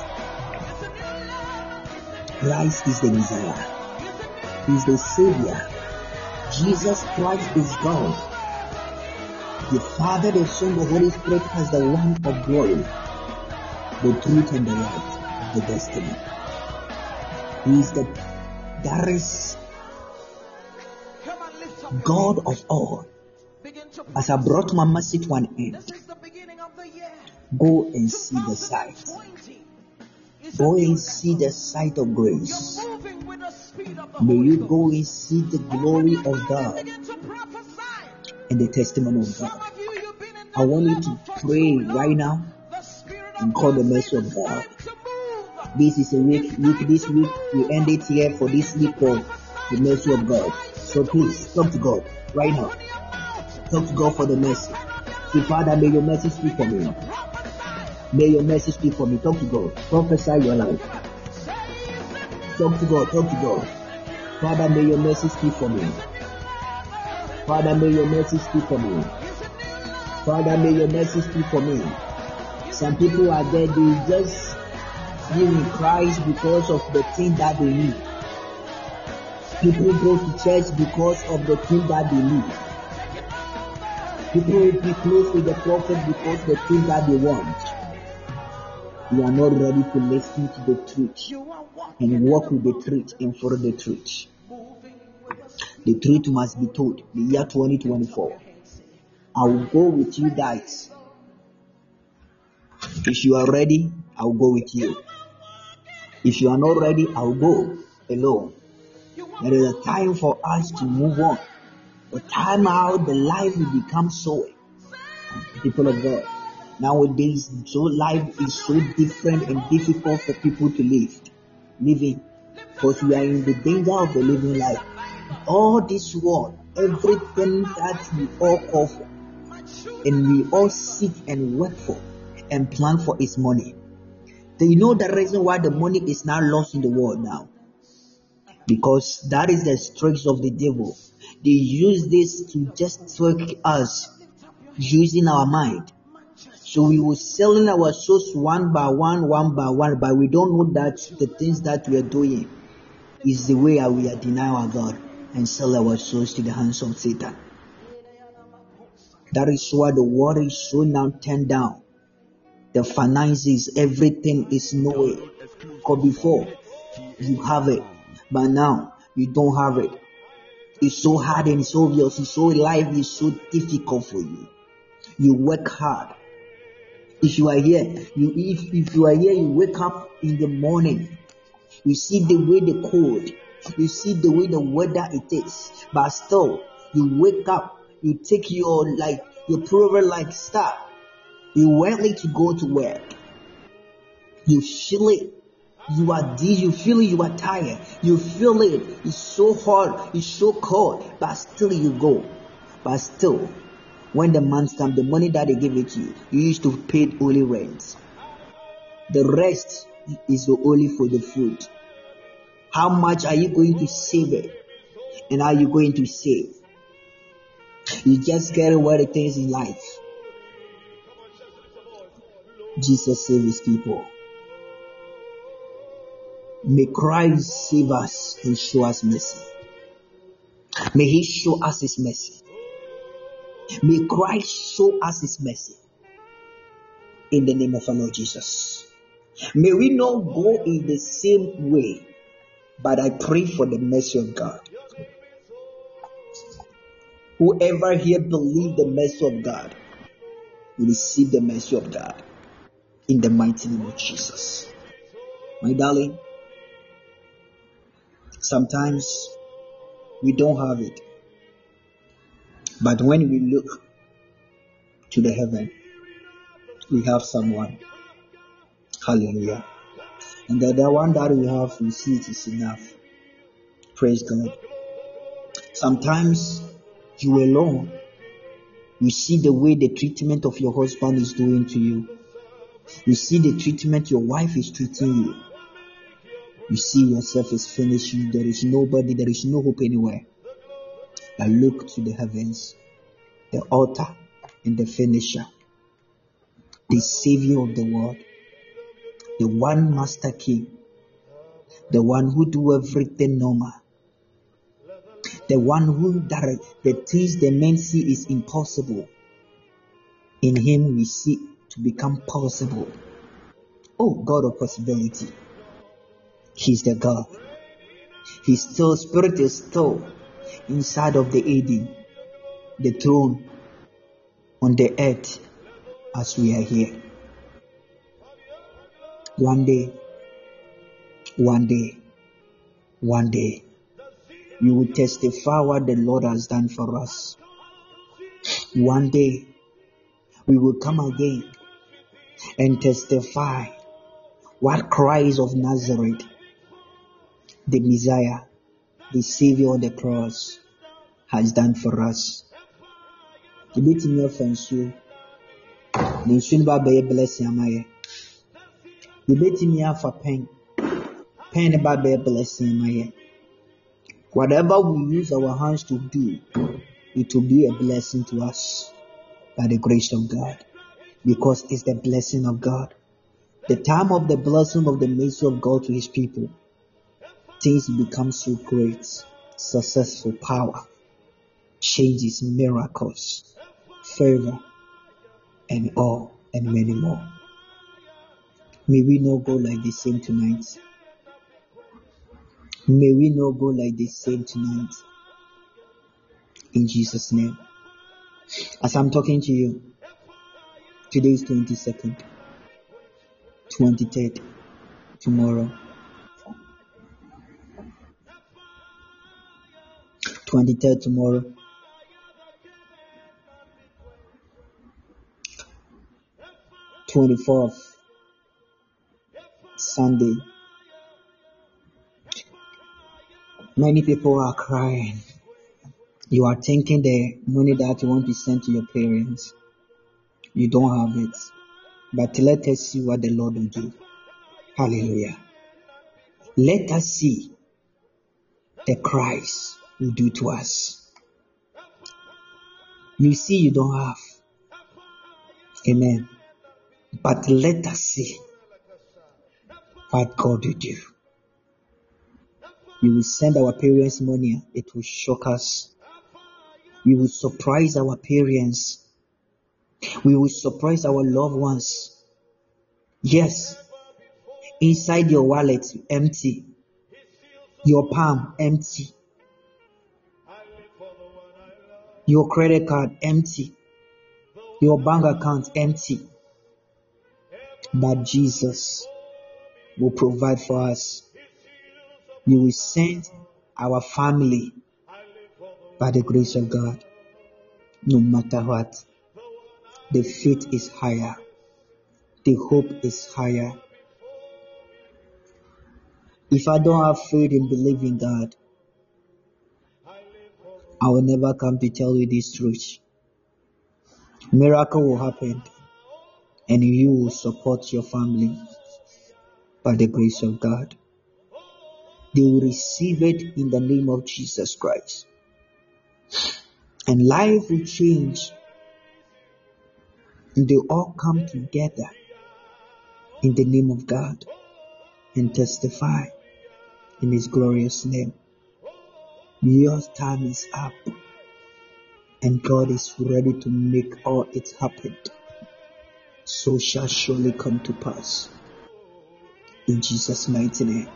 S3: Christ is the Messiah. He's the Savior. Jesus Christ is God. The Father, the Son, the Holy Spirit has the lamp of glory, the truth and the light, the destiny. He is the there is God of all. As I brought my message to an end, go and see the sight. Go and see the sight of grace. May you go and see the glory of God and the testimony of God. I want you to pray right now and call the mercy of God. This is a week, week this week, we end it here for this week of the mercy of God. So please talk to God right now. Talk to God for the mercy. Say, Father, may your mercy speak for me. May your mercy speak for me. Talk to God. Prophesy your life. Talk to God. Talk to God. Father, may your mercy speak for me. Father, may your mercy speak for me. Father, may your mercy speak for me. Some people are there, they just give in Christ because of the thing that they need. People go to church because of the thing that they need. People will be close to the prophet because the thing that they want. You are not ready to listen to the truth and walk with the truth and follow the truth. The truth must be told. The year 2024. I will go with you guys. If you are ready, I will go with you. If you are not ready, I will go alone. There is a time for us to move on. The time out, the life will become so. People of God. Nowadays, so life is so different and difficult for people to live. Living. Because we are in the danger of the living life. All this world, everything that we all call for, and we all seek and work for and plan for is money. Do you know the reason why the money is now lost in the world now? Because that is the tricks of the devil. They use this to just trick us using our mind. So we were selling our souls one by one, one by one, but we don't know that the things that we are doing is the way we are denying our God and sell our souls to the hands of Satan. That is why the world is so now turned down. The finances, everything is nowhere. Because before you have it, but now you don't have it. It's so hard and it's obvious. It's so life is so difficult for you. You work hard. If you are here, you if, if you are here, you wake up in the morning. You see the way the cold, you see the way the weather it is, but still you wake up, you take your like your prover like start. You ready to go to work. You feel it. You are this, you feel it, you are tired. You feel it. It's so hard, it's so cold, but still you go. But still, when the month comes, the money that they give it to you, you used to pay only rent. The rest is only for the food. How much are you going to save it? And are you going to save? You just get what it is in life. Jesus save his people. May Christ save us and show us mercy. May he show us his mercy. May Christ show us his mercy. In the name of our Lord Jesus. May we not go in the same way, but I pray for the mercy of God. Whoever here believe the mercy of God will receive the mercy of God in the mighty name of Jesus. My darling, sometimes we don't have it. But when we look to the heaven, we have someone. Hallelujah. And the, the one that we have, we see it is enough. Praise God. Sometimes you alone, you see the way the treatment of your husband is doing to you. You see the treatment your wife is treating you. You see yourself as finished. There is nobody, there is no hope anywhere. I look to the heavens, the altar and the finisher, the savior of the world, the one master king, the one who do everything normal, the one who direct the things the men see is impossible. In him we see to become possible. Oh God of possibility. He's the God. His still spirit is still inside of the Eden, the throne on the earth as we are here. One day, one day, one day, you will testify what the Lord has done for us. One day, we will come again and testify what Christ of Nazareth, the Messiah, the Savior on the cross, has done for us. Yɛbɛtumi afa nsuo na nsuo no ba abɛyɛ blessing ama yɛ. Yɛbɛtumi afa pɛn, pɛn no ba blessing. Whatever we use our hands to do, it will be a blessing to us by the grace of God because it's the blessing of God. The time of the blessing of the mercy of God to his people. Things become so great, successful, power, changes, miracles, favor, and all, and many more. May we not go like the same tonight. May we not go like the same tonight. In Jesus' name. As I'm talking to you, today is 22nd, 23rd, tomorrow. 23rd tomorrow. Twenty fourth Sunday. Many people are crying. You are thinking the money that you want to send to your parents. You don't have it. But let us see what the Lord will do. Hallelujah. Let us see the Christ will do to us. You see, you don't have. Amen. But let us see what God will do. We will send our parents money, it will shock us. We will surprise our parents. We will surprise our loved ones. Yes, inside your wallet, empty. Your palm, empty. Your credit card, empty. Your bank account, empty. But Jesus will provide for us. You will send our family by the grace of God. No matter what, the faith is higher, the hope is higher. If I don't have faith in believing God, I will never come to tell you this truth. Miracle will happen and you will support your family by the grace of God. They will receive it in the name of Jesus Christ. And life will change. And they all come together in the name of God and testify in His glorious name. Your time is up, and God is ready to make all it happen. So shall surely come to pass. In Jesus' mighty name.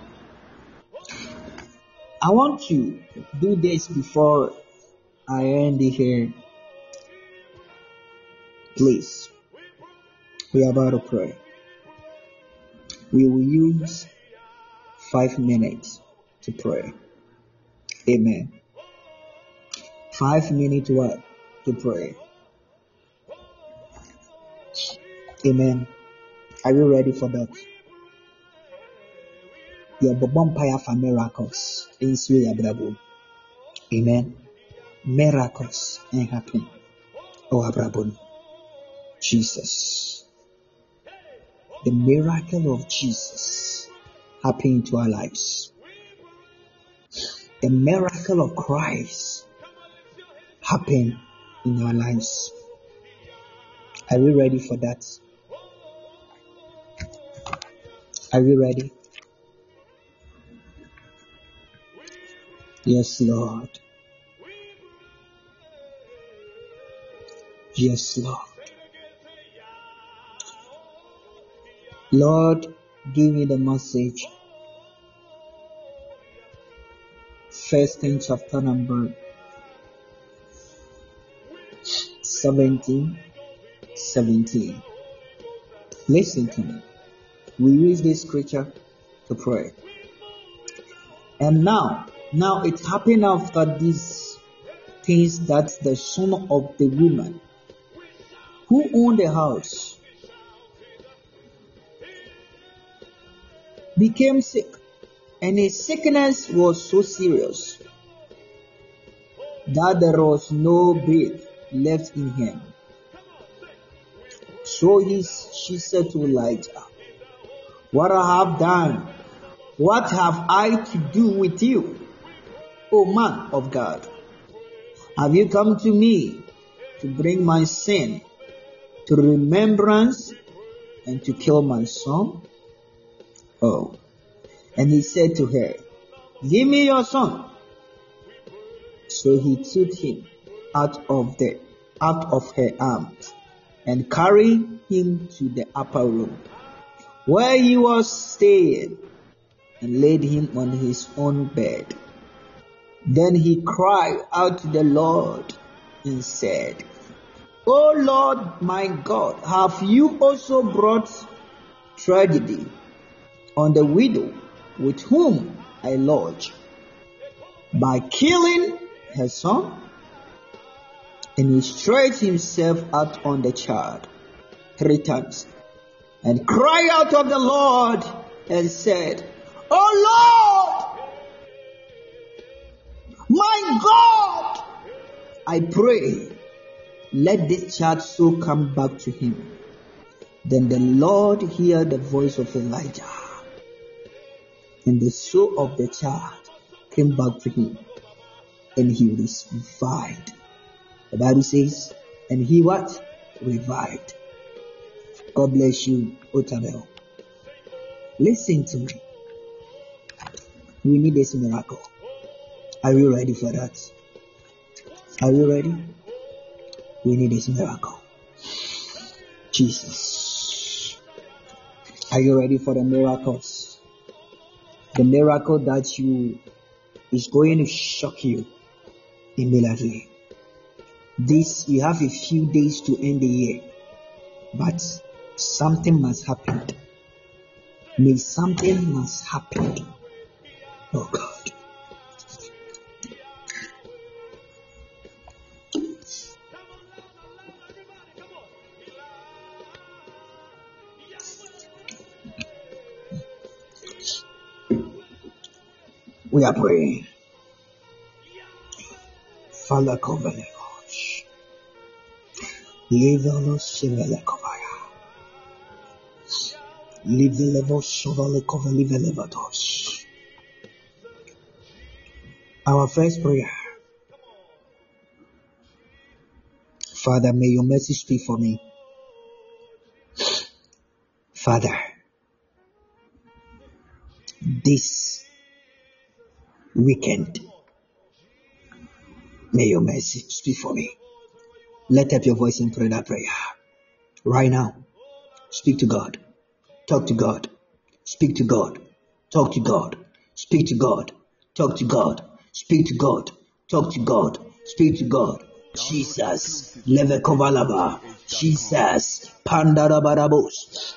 S3: I want to do this before I end here. Please. We are about to pray. We will use five minutes to pray. Amen. Five minutes what? To pray. Amen. Are you ready for that? yɛbɛbɔ mpaeɛ for miracles nsuo amen miracles and happen ɛwɔ oh, abrabɔ mu jesus the miracle of jesus happen to our lives the miracle of christ happen in our lives are we ready for that are we ready Yes, Lord. Yes, Lord. Lord, give me the message. First in chapter number 17. 17. Listen to me. We use this scripture to pray. And now, now it happened after these things that the son of the woman who owned the house became sick, and his sickness was so serious that there was no breath left in him. So he, she said to Elijah, What I have done, what have I to do with you? O man of God, have you come to me to bring my sin to remembrance and to kill my son? Oh. And he said to her, Give me your son. So he took him out of the out of her arms and carried him to the upper room where he was staying and laid him on his own bed. Then he cried out to the Lord and said, O Lord my God, have you also brought tragedy on the widow with whom I lodge by killing her son? And he stretched himself out on the child three times and cried out of the Lord and said, Oh Lord, my God, I pray, let this child so come back to him. Then the Lord heard the voice of Elijah, and the soul of the child came back to him, and he revived. The Bible says, and he what? Revived. God bless you, Otabel. Listen to me. We need this miracle. Are you ready for that? Are you ready? We need this miracle. Jesus. Are you ready for the miracles? The miracle that you is going to shock you immediately. This we have a few days to end the year, but something must happen. May something must happen. Oh God. We are praying. Father, cover level Our first prayer. Father, may your mercy speak for me. Father, this weekend, may your mercy speak for me. Let up your voice and pray that prayer. Right now, speak to God. Talk to God. Speak to God. Talk to God. Speak to God. Talk to God. Speak to God. Talk to God. Speak to God. Jesus. Leve kovalaba. Jesus. Pandarabarabos.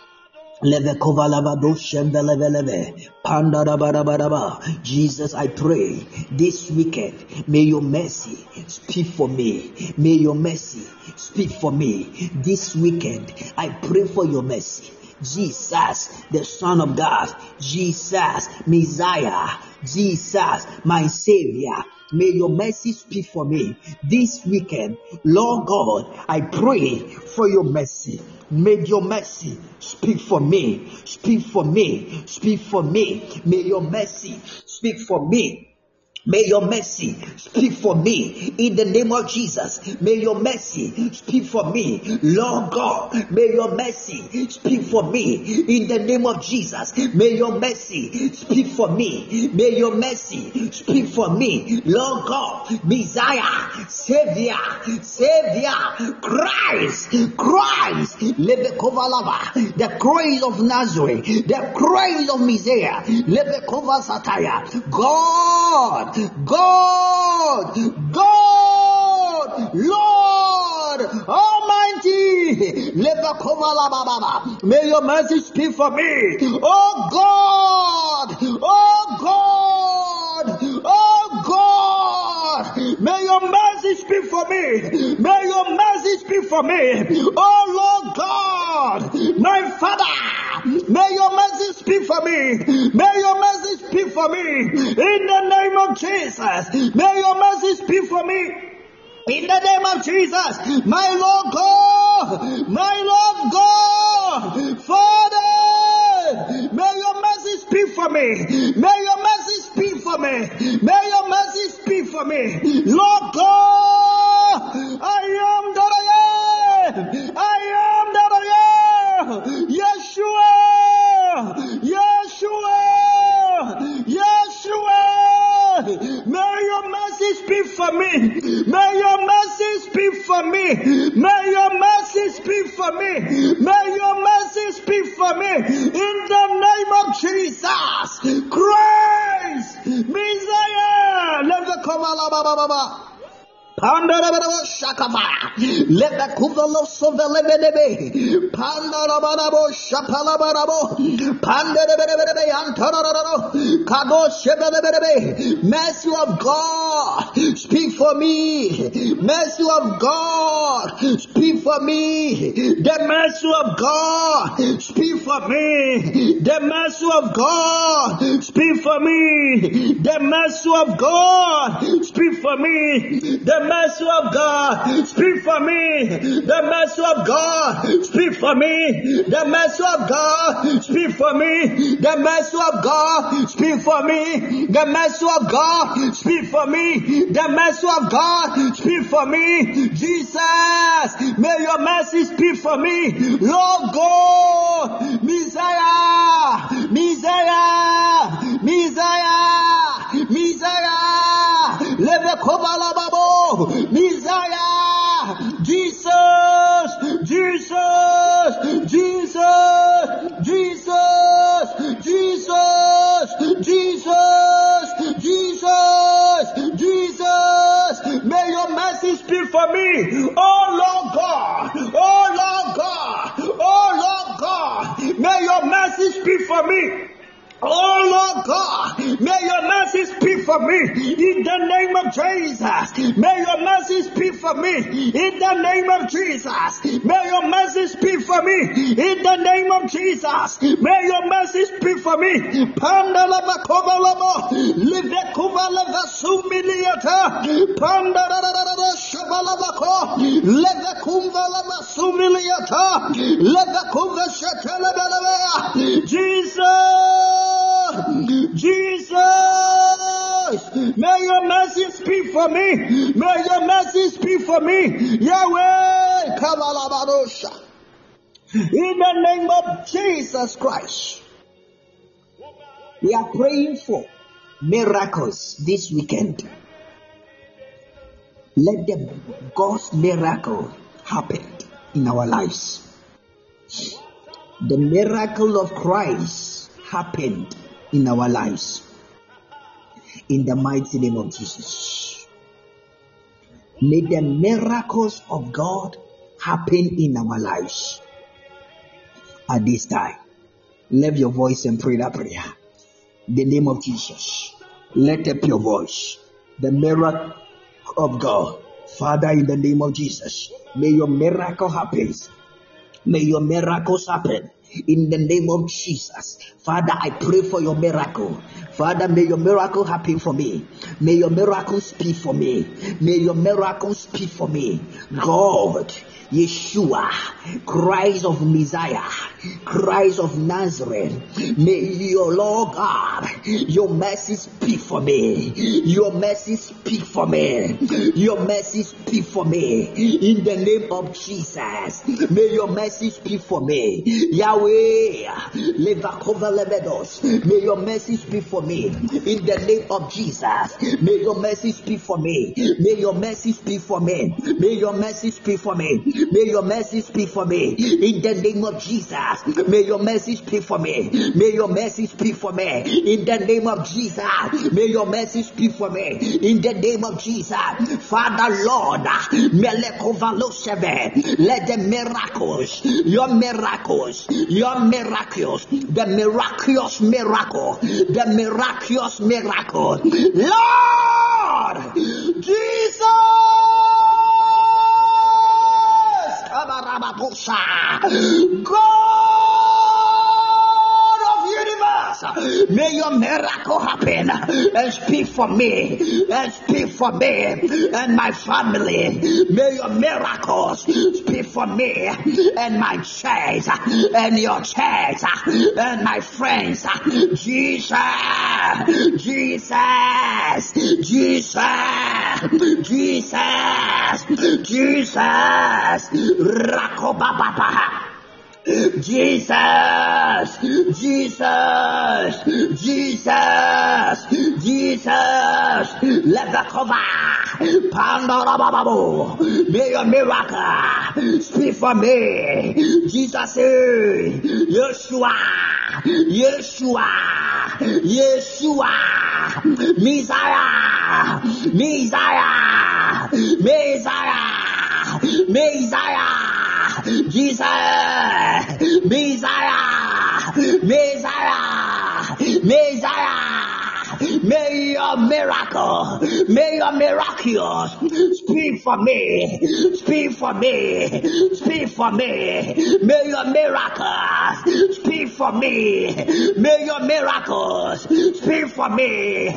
S3: Jesus, I pray this weekend, may your mercy speak for me. May your mercy speak for me. This weekend, I pray for your mercy. Jesus, the Son of God, Jesus, Messiah, Jesus, my Savior. May your mercy speak for me this weekend. Lord God, I pray for your mercy. May your mercy speak for me. Speak for me. Speak for me. May your mercy speak for me. May your mercy speak for me in the name of Jesus. May your mercy speak for me, Lord God. May your mercy speak for me in the name of Jesus. May your mercy speak for me. May your mercy speak for me, Lord God, Messiah, Savior, Savior, Christ, Christ, the Christ of Nazareth, the Christ of Messiah, God. God, God, Lord Almighty. May your mercy speak for me. Oh God, oh God, oh God. May your mercy speak for me. May your mercy speak for me. Oh Lord God, my Father. May your mercy speak for me. May your mercy speak for me. In the name of Jesus. May your mercy speak for me. In the name of Jesus, my Lord God, my Lord God, Father, may your mercy speak for me. May your mercy speak for me. May your mercy speak for me. Lord God, I am that I am. I am that I am. Yeshua! Yeshua! Yeshua! May your mercy speak for me. May your mercy speak for me. May your mercy speak for me. May your mercy speak for me. In the name of Jesus Christ. Messiah. Let the come Mercy of the God, speak for me. Mercy of God, speak for me. The mercy of God, speak for me. The mercy of God, speak for me. The mercy of God, speak for me. The mercy of God, speak for me. The mercy of God, speak for me. The mercy of God, speak for me. The mercy of God, speak for me. The mercy of God, speak for me. The mercy of God, speak for me. Jesus, may your mercy speak for me. Lord God, Messiah, Messiah, Messiah, Messiah, Jesus, Jesus, Jesus, Jesus, Jesus, Jesus, Jesus. May your mercy speak for me. Oh Lord God, oh Lord God, oh Lord God. May your mercy for me. Oh Lord God, may your mercy speak for me in the name of Jesus. May your mercy speak for me in the name of Jesus. May your mercy speak for me in the name of Jesus. May your mercy speak for me. Pandalaba kobalaba, live kubalava sumiliata, pandalaba shabalabako, live kumbalaba sumiliata, kuva shatalabala. Jesus. Jesus, may your mercy speak for me. May your mercy speak for me. Yahweh. In the name of Jesus Christ, we are praying for miracles this weekend. Let the God's miracle happen in our lives. The miracle of Christ happened in our lives. In the mighty name of Jesus. May the miracles of God happen in our lives at this time. Lift your voice and pray that prayer. The name of Jesus. Let up your voice. The miracle of God. Father, in the name of Jesus, may your miracle happen. May your miracles happen in the name of Jesus. Father, I pray for your miracle. Father, may your miracle happen for me. May your miracle speak for me. May your miracle speak for me. God, Yeshua, Christ of Messiah, Christ of Nazareth. May your Lord God, your mercy speak for me. Your mercy speak for me. Your mercy speak for me. In the name of Jesus, may your mercy speak for me. Yahweh, Levedos, may your mercy speak for me. In the name of Jesus, may your mercy speak for me. May your mercy speak for me. May your mercy speak for me. May your mercy speak for me. In the name of Jesus, may your mercy speak for me. May your mercy speak for me. In the name of Jesus, may your mercy speak for me. In the name of Jesus, Father Lord, let the miracles, your miracles, your miracles, the miraculous miracle, the miraculous miracle, Lord! Jesus. God may your miracle happen and speak for me and speak for me and my family. May your miracles speak for me and my church and your church and my friends. Jesus, Jesus, Jesus, Jesus, Jesus, Rakobaba. Jesus, Jesus, Jesus, Jesus, let the cover, Pandora may your miracle speak for me. Jesus, Yeshua, Yeshua, Yeshua, Messiah, Messiah, Messiah, Messiah, 聚散没啥呀没啥呀没啥呀 May your miracle, may your miracles speak for me, speak for me, speak for me. May your miracles speak for me. May your miracles speak for me.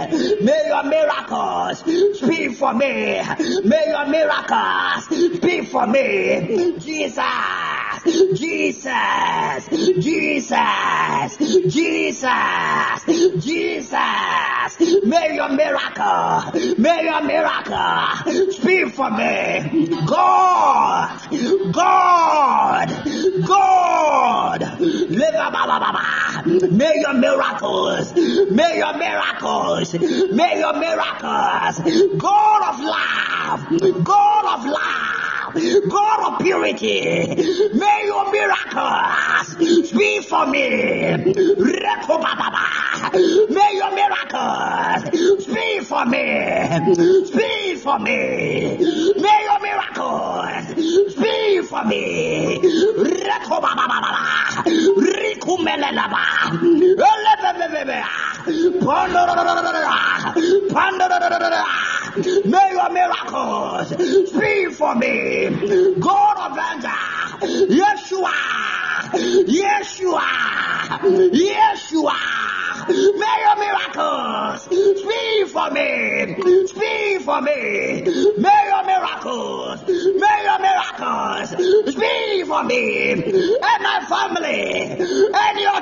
S3: May your miracles speak for me. May your miracles speak for me. Jesus. Jesus, Jesus, Jesus, Jesus. May your miracle, may your miracle speak for me. God, God, God. May your miracles, may your miracles, may your miracles. God of love, God of love. God of purity, may your miracles be for me. May your miracles speak for me. Speak for me. May your miracles speak for me. May your miracles speak for me. God of anger. Yeshua. Yeshua. Yeshua. May your miracles speak for me. Speak for me. May your miracles. May your miracles speak for me and my family and your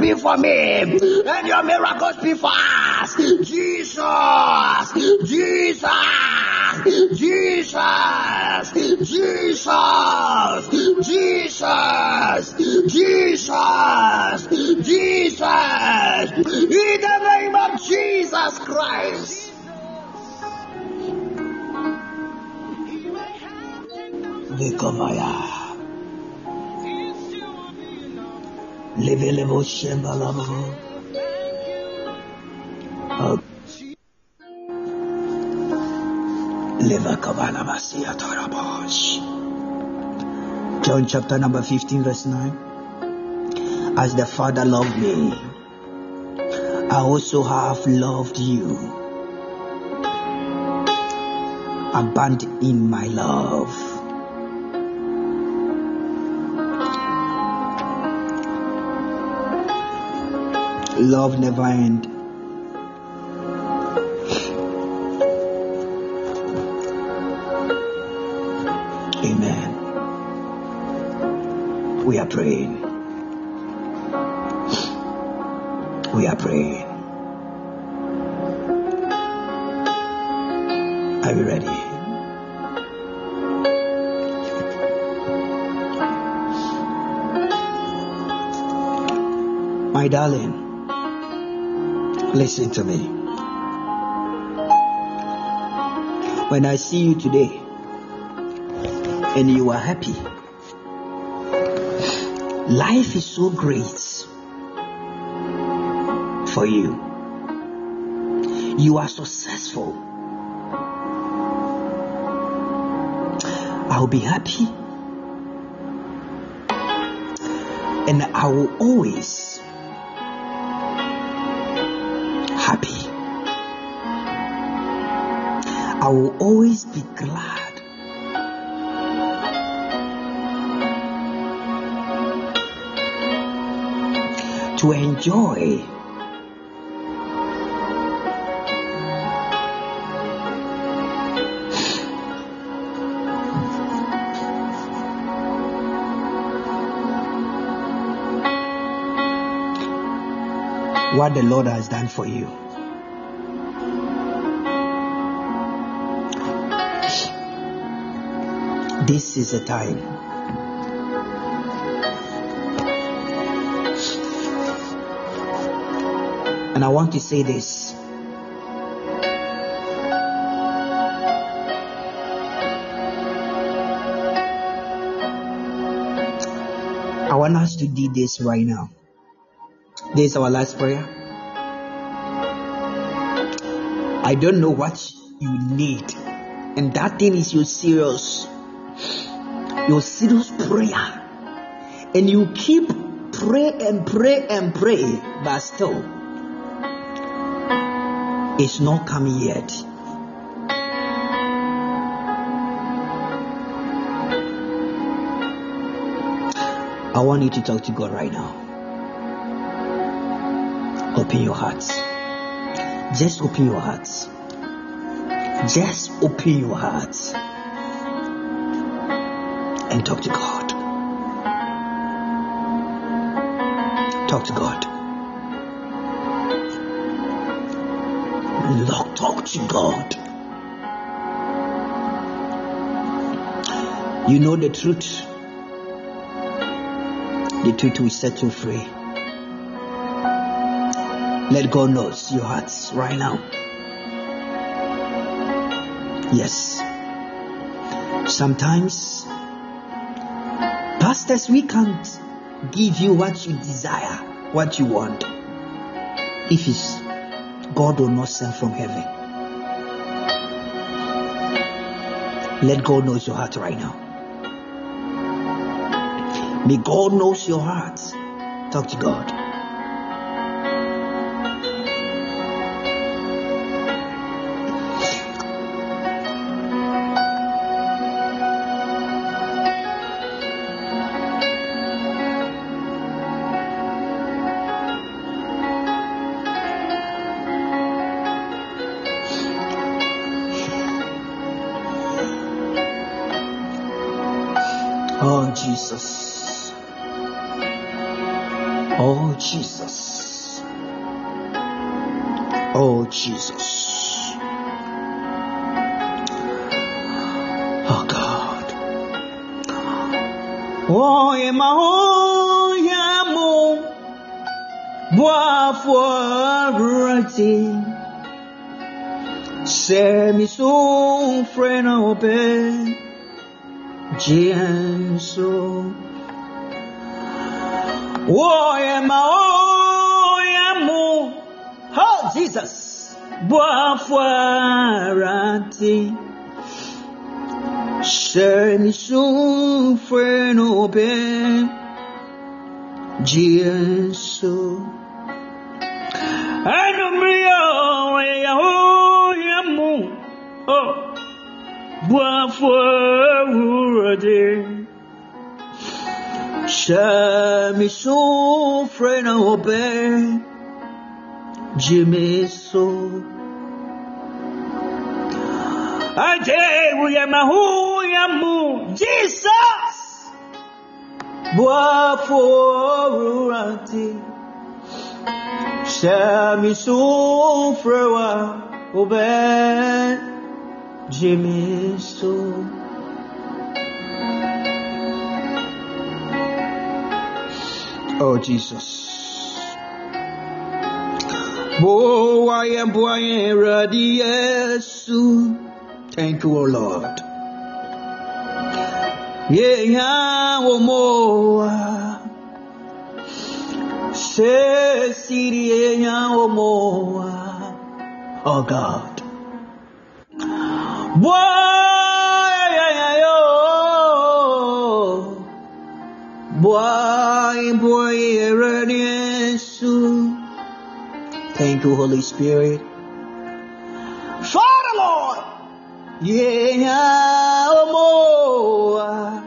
S3: be for me. And your miracles be for us. Levelebo shembalabo. Levakabalabasiya tarabosh. John chapter number 15 verse 9. As the Father loved me, I also have loved you. Abandon in my love. Love never end. Amen. We are praying. We are praying. Listen to me. When I see you today and you are happy, life is so great for you. You are successful. I'll be happy. And I will always will always be glad. To enjoy what the Lord has done for you. This is a time. And I want to say this. I want us to do this right now. This is our last prayer. I don't know what you need, and that thing is your serious, your serious prayer, and you keep pray and pray and pray, but still, it's not coming yet. I want you to talk to God right now. Open your hearts. Just open your hearts. Just open your hearts and talk to God. Talk to God. Lord, talk to God. You know the truth. The truth will set you free. Let God knows your hearts right now. Yes. Sometimes, pastors, we can't give you what you desire, what you want, if it's God will not send from heaven. Let God knows your heart right now. May God knows your heart. Talk to God. For C'est mi souffre no paix. Jiansu. Woyema oyemu. Oh, Jesus. Boafuarati. Shemi souffre no ben. Jiansu. Chame sofre na obé Jimeso Ade uyamahu yamu Jesus! Boa forurante Chame sofre wa obé Jimeso Oh, Jesus. Oh, I am boy ready, yes. oh Thank you, oh Lord. Yeah, oh, more. Ah. Say, Siri, oh, more. Ah. Oh, God. Boy, oh. boy. Thank you, Holy Spirit. Father Lord. Yeah, omoa.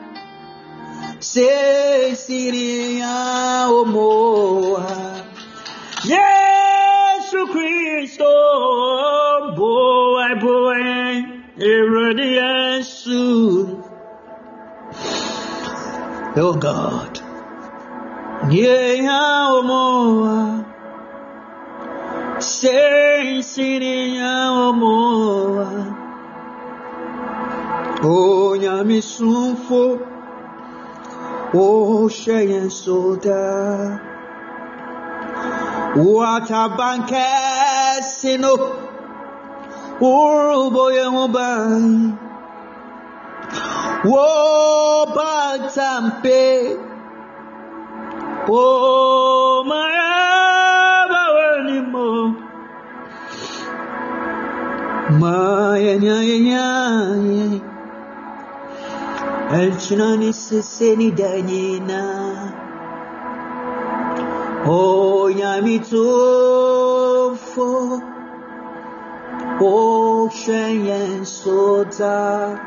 S3: Se siria omoa. Yesu Christo. Boy, boy. Yesu. Oh God. Yeah, omoa. Se siria omoa. Onyame sumfo Ohyɛ yɛn so daa Wataban kɛse no Worobɔ yɛn ho ban Wobatampe Omayaba Ma yɛnyanyanya Elçinani seni denina O nyami tufo O shenyen sota.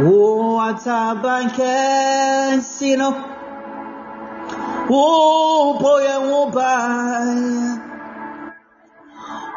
S3: O ataban kensino. O boye wo baya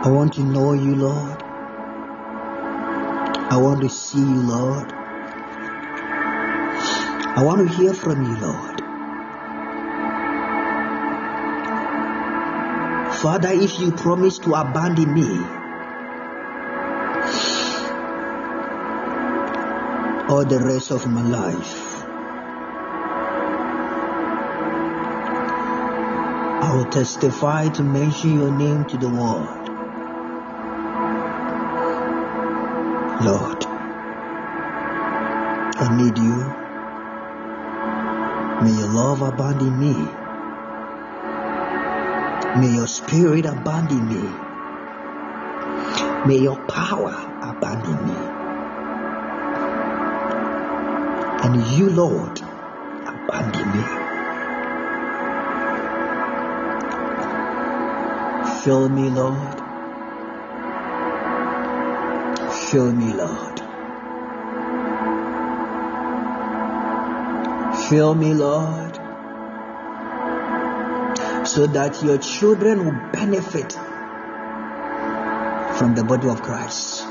S3: I want to know you, Lord. I want to see you, Lord. I want to hear from you, Lord. Father, if you promise to abandon me, all the rest of my life, I will testify to mention your name to the world. Lord, I need you. May your love abandon me. May your spirit abandon me. May your power abandon me. And you, Lord, abandon me. Fill me, Lord. Fill me, Lord. Fill me, Lord, so that your children will benefit from the body of Christ.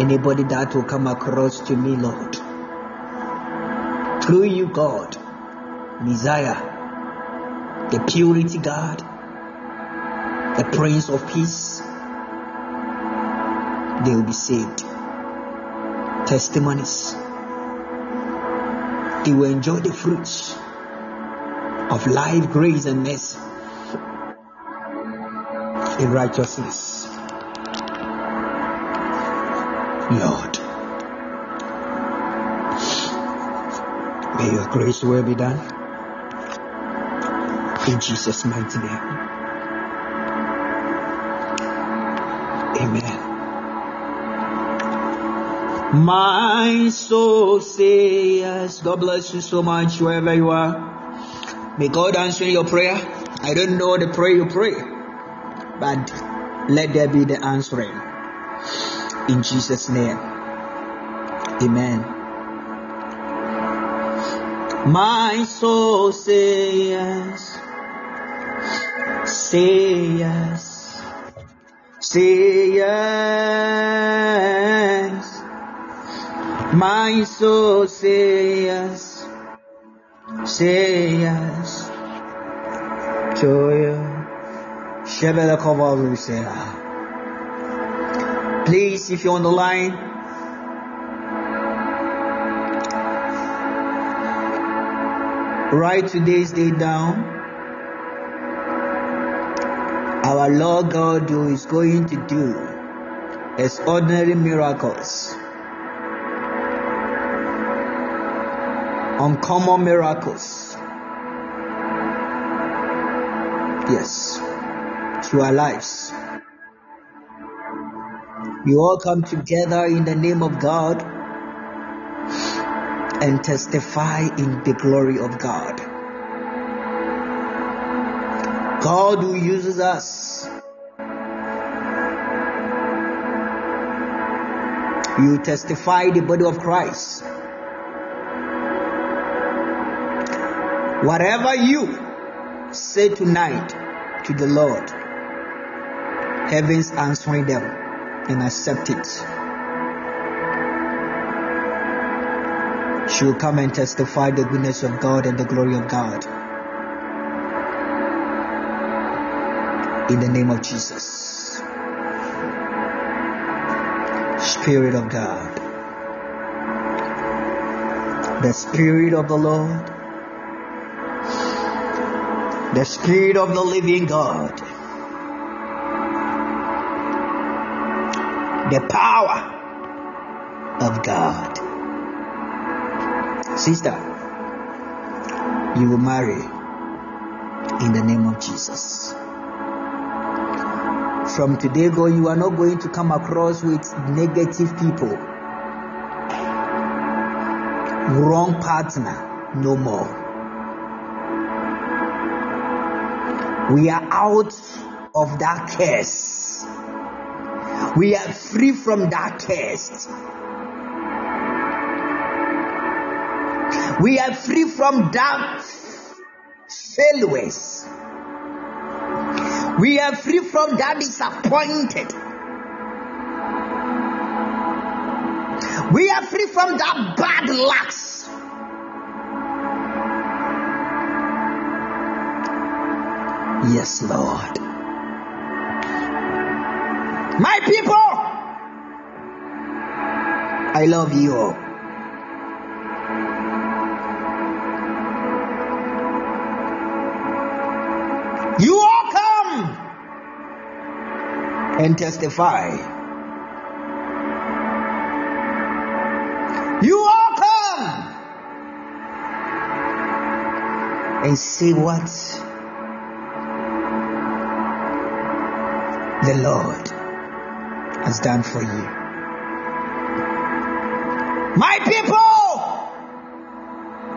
S3: Anybody that will come across to me, Lord, through you, God, Messiah, the purity God, the Prince of Peace, they will be saved. Testimonies. They will enjoy the fruits of life, grace, and mercy in righteousness. Lord, may your grace will be done in Jesus' mighty name. My soul says. God bless you so much wherever you are. May God answer your prayer. I don't know the prayer you pray, but let there be the answering. In Jesus' name. Amen. My soul says. Say yes. Say yes. My soul say yes. Say yes. Shebele Kovalusea. Please, if you're on the line, Write today's date down. Our Lord God who is going to do extraordinary miracles, uncommon miracles. Yes, to our lives. You all come together in the name of God and testify in the glory of God. God who uses us. You testify the body of Christ. Whatever you say tonight to the Lord, heavens answering them and accept it. She will come and testify the goodness of God and the glory of God. In the name of Jesus. Spirit of God. The Spirit of the Lord. The Spirit of the living God. The power of God. Sister, you will marry in the name of Jesus. From today going, you are not going to come across with negative people, wrong partner, no more. We are out of that curse. We are free from that curse. We are free from doubt, failures. We are free from that disappointed. We are free from that bad luck. Yes, Lord. My people, I love you all. You all come and testify. You all come and see what the Lord has done for you. My people,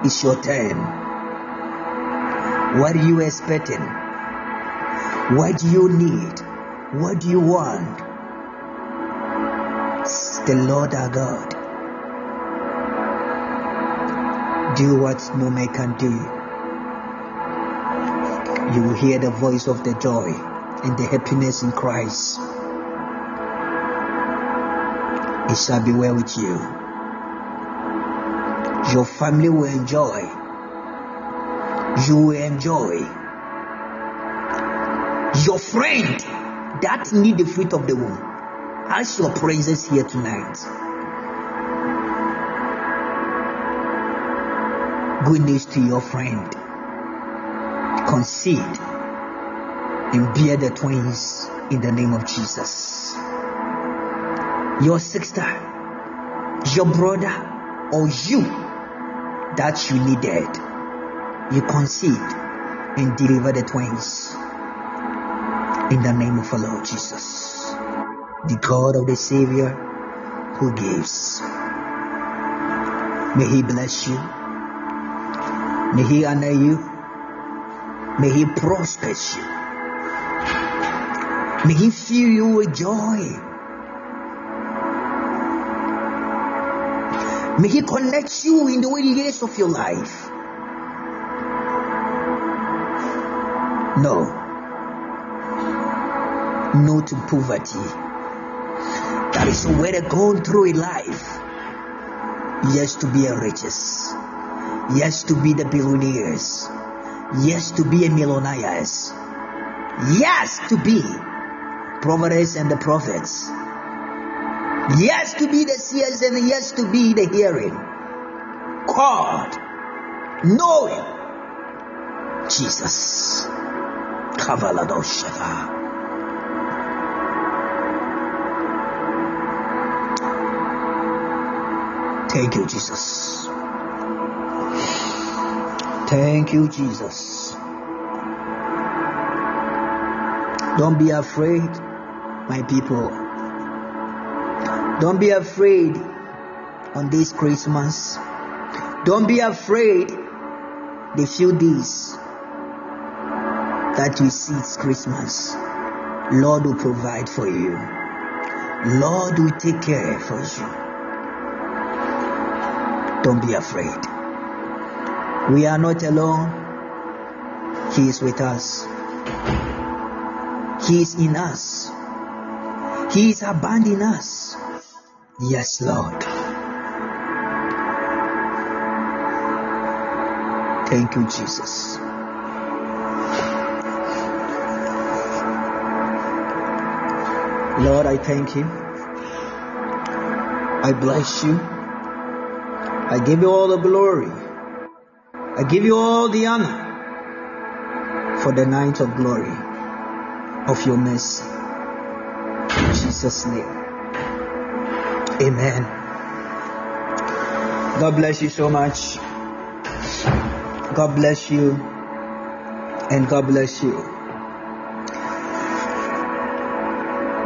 S3: it's your turn. What are you expecting? What do you need? What do you want? The Lord our God. Do what no man can do. You will hear the voice of the joy and the happiness in Christ. It shall be well with you. Your family will enjoy. You will enjoy. Your friend that need the fruit of the womb. Ask your praises here tonight. Good news to your friend. Concede and bear the twins in the name of Jesus. Your sister, your brother, or you that you needed, you conceived and deliver the twins in the name of our Lord Jesus, the God of the Savior who gives. May He bless you. May He honor you. May He prosper you. May He fill you with joy. May He connect you in the years of your life. No no to poverty. That is where they're going through in life. Yes, to be a riches. Yes, to be the billionaires. Yes, to be a millionaires. Yes, to be prophets and the prophets. Yes, to be the seers and yes, to be the hearing. God, knowing Jesus. Kavaladoshava. Thank you, Jesus. Thank you, Jesus. Don't be afraid, my people. Don't be afraid on this Christmas. Don't be afraid the few days that you see it's Christmas. Lord will provide for you. Lord will take care for you. Don't be afraid. We are not alone. He is with us. He is in us. He is abandoning us. Yes, Lord. Thank you, Jesus. Lord, I thank you. I bless you. I give you all the glory. I give you all the honor for the night of glory of your mercy. Jesus' name. Amen. God bless you so much. God bless you. And God bless you.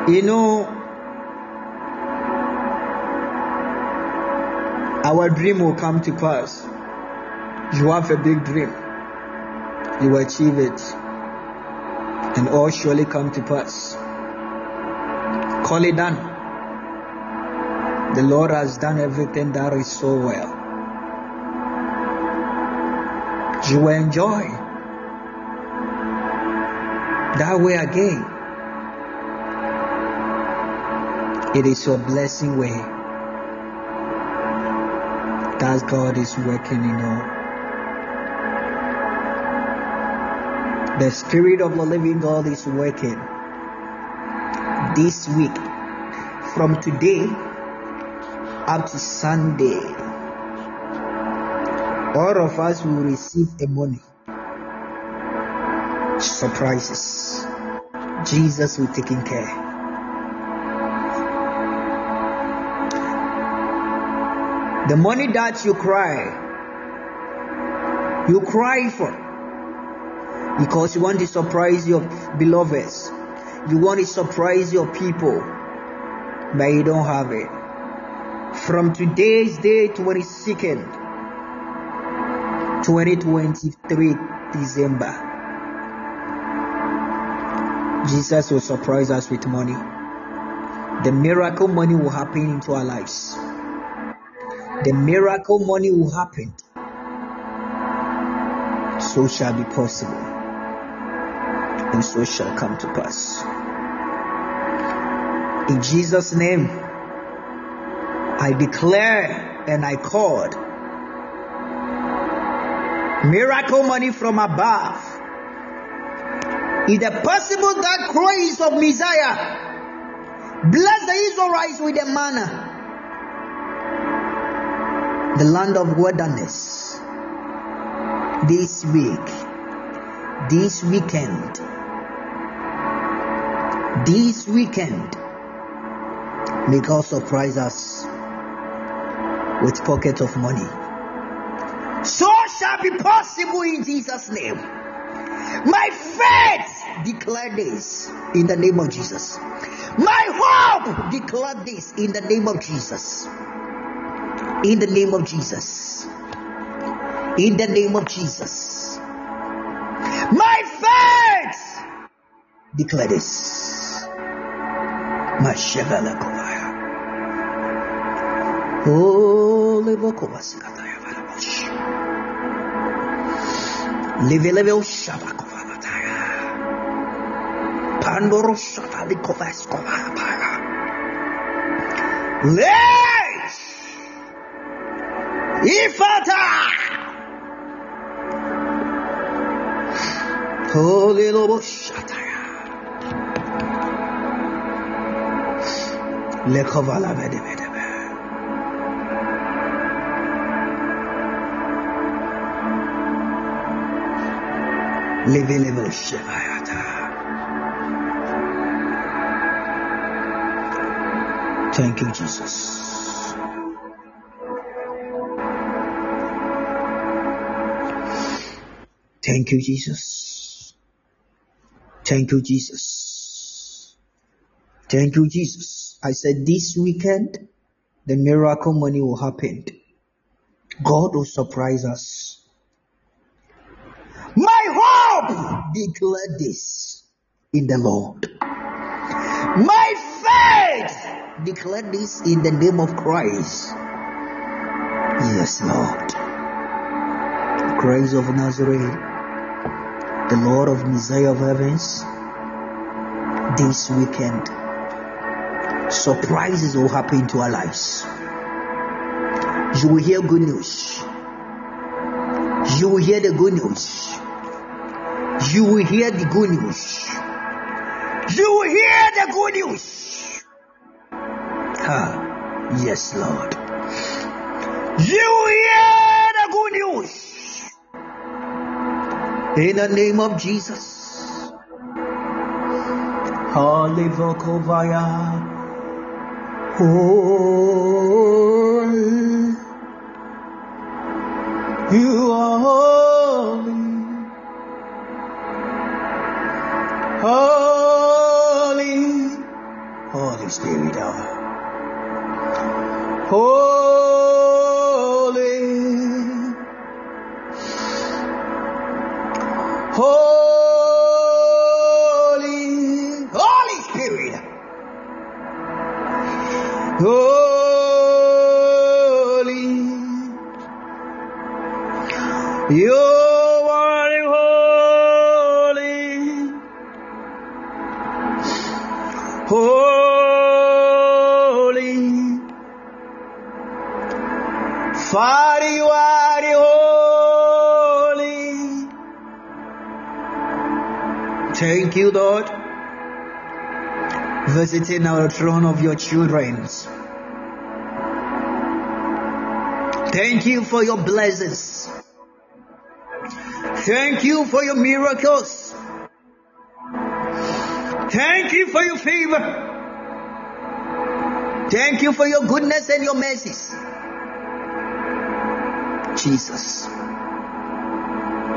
S3: You know, our dream will come to pass. You have a big dream, you will achieve it, and all surely come to pass. Call it done. The Lord has done everything that is so well. You will enjoy that way again. It is your blessing way that God is working in all. The Spirit of the Living God is working this week from today up to Sunday. All of us will receive a money. Surprises. Jesus will taking care. The money that you cry, you cry for because you want to surprise your beloveds, you want to surprise your people, but you don't have it. From today's day, 22nd, 2023 December, Jesus will surprise us with money. The miracle money will happen into our lives the miracle money will happen. So shall be possible, and so shall come to pass. In Jesus' name, I declare and I call miracle money from above. Is it possible that Christ of Messiah bless the Israelites with the manna the land of wilderness this week, this weekend, this weekend, may God surprise us with pocket of money. So shall be possible in Jesus' name. My faith declare this in the name of Jesus. My hope declare this in the name of Jesus. In the name of Jesus. In the name of Jesus. My faith declare this. Mashavala Ole bokovas kataya varabosh. Liveleveu shabakova bataya. Pandoro shabalikovas kovapaya. Leis! Ifata! Ole lobosh ataya. Lekovala vede vede. Levelebo Shebayata. Thank you, Jesus. Thank you, Jesus. Thank you, Jesus. Thank you, Jesus. I said this weekend, the miracle money will happen. God will surprise us. My hope this in the Lord. My faith declare this in the name of Christ. Yes, Lord. Christ of Nazareth, the Lord of Messiah of heavens, this weekend, surprises will happen to our lives. You will hear good news. You will hear the good news. You will hear the good news. You will hear the good news. Ah, yes, Lord. You will hear the good news. In the name of Jesus. Hallelujah. Oh, You are Holy. Thank you, Lord, visiting our throne of your children. Thank you for your blessings. Thank you for your miracles. Thank you for your favor. Thank you for your goodness and your mercies. Jesus,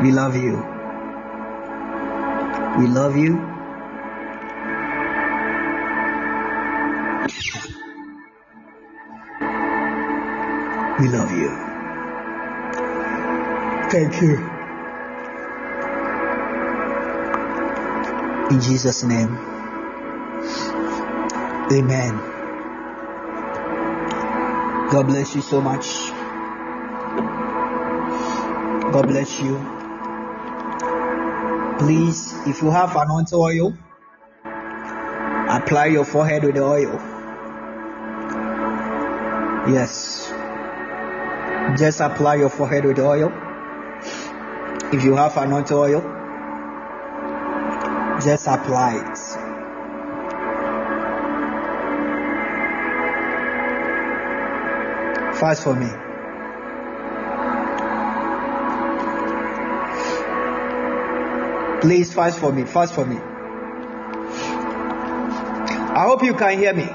S3: we love you. We love you. We love you. Thank you. In Jesus' name. Amen. God bless you so much. God bless you. Please, if you have anointing oil, apply your forehead with the oil. Yes. Just apply your forehead with oil. If you have anointing oil, just apply it. Fast for me. Please fast for me. Fast for me. I hope you can hear me.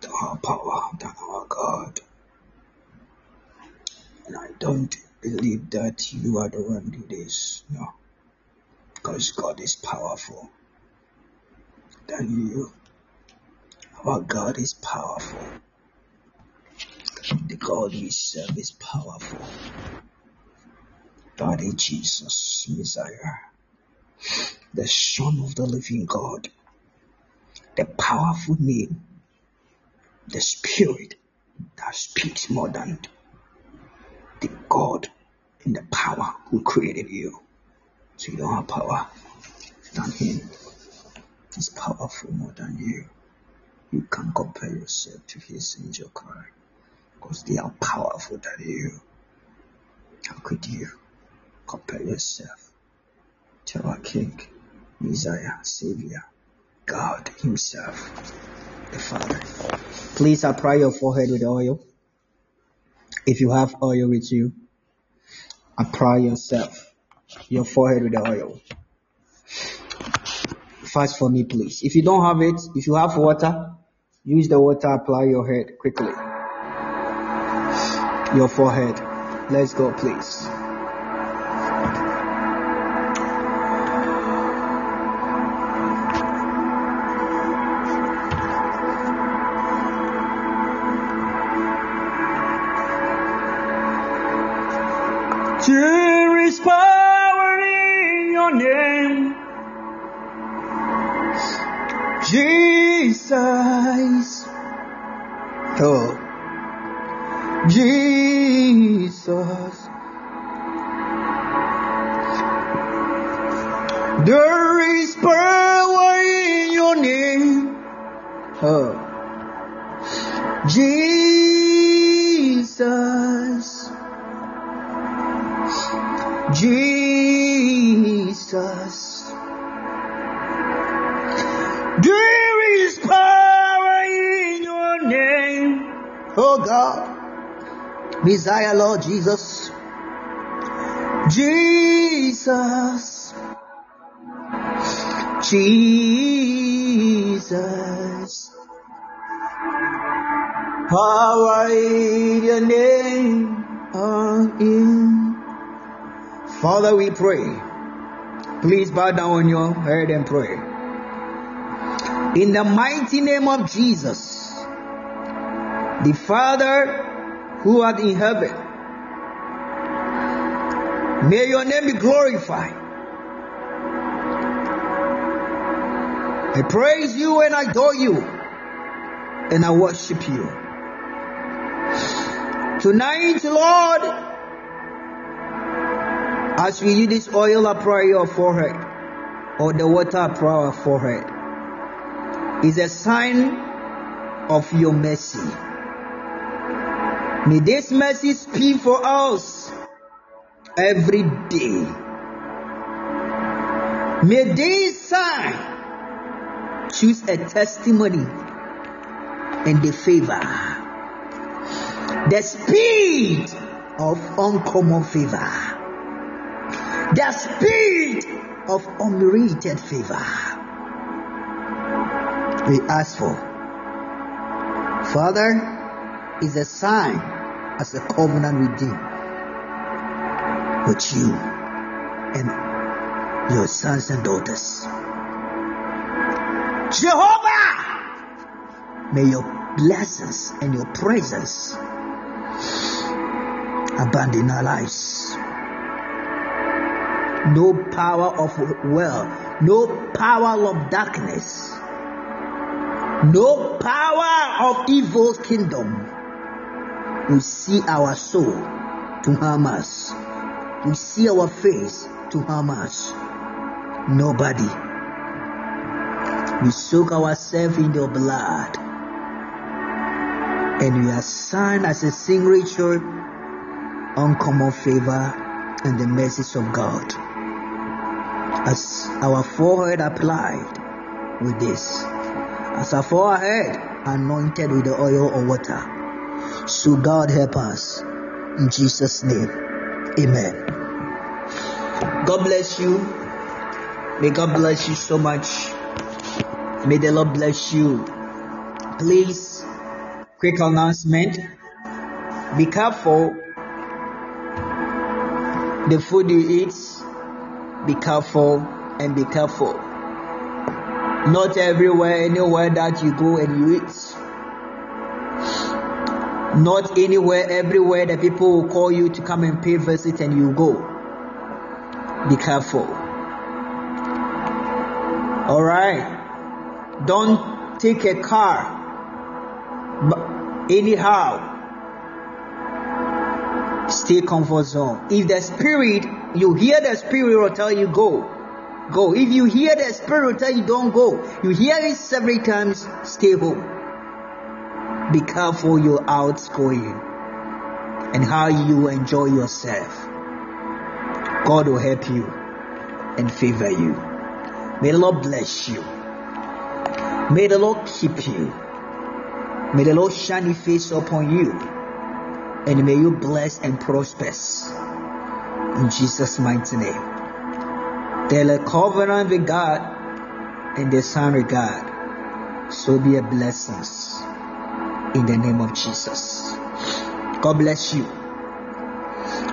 S3: Thou art power, art God. And I don't believe that you are the one who this. No. Because God is powerful than you. Our God is powerful. The God we serve is powerful. Daddy Jesus, Messiah, the Son of the living God, the powerful name, the Spirit that speaks more than the God and the power who created you. So you don't have power than Him. He's powerful more than you. You can't compare yourself to His angel cry because they are powerful than you. How could you compare yourself to our King, Messiah, Savior, God Himself, the Father? Please apply your forehead with oil. If you have oil with you, apply yourself, your forehead with the oil. Fast for me, please. If you don't have it, if you have water, use the water, apply your head quickly. Your forehead. Let's go, please. Lord Jesus. Jesus. Jesus. In your name, oh, in Father, we pray. Please bow down on your head and pray. In the mighty name of Jesus, the Father who art in heaven, may your name be glorified. I praise you and I adore you and I worship you. Tonight, Lord, as we use this oil, apply your forehead, or the water apply our forehead, is a sign of your mercy. May this mercy speak for us every day. May this sign choose a testimony and the favor, the speed of uncommon favor the spirit of unmerited favor we ask for. Father, is a sign as a covenant with you, with you and your sons and daughters. Jehovah, may your blessings and your presence abandon our lives no power of well, no power of darkness, no power of evil kingdom will see our soul to harm us. We see our face to harm us. Nobody. We soak ourselves in your blood. And we are signed as a signature uncommon favor and the mercies of God. As our forehead applied with this, as our forehead anointed with the oil of water. So God help us. In Jesus' name. Amen. God bless you. May God bless you so much. May the Lord bless you. Please, quick announcement. Be careful the food you eat. Be careful and be careful. Not everywhere, anywhere that you go and you eat. Not anywhere, everywhere that people will call you to come and pay visit and you go. Be careful. Alright. Don't take a car anyhow. Stay comfort zone. If the spirit, you hear the spirit will tell you go. Go. If you hear the spirit will tell you don't go, you hear it several times, stay home. Be careful you're outgoing and how you enjoy yourself. God will help you and favor you. May the Lord bless you. May the Lord keep you. May the Lord shine his face upon you. And may you bless and prosper. In Jesus' mighty name. A covenant with God and the Son with God. So be a blessing in the name of Jesus. God bless you.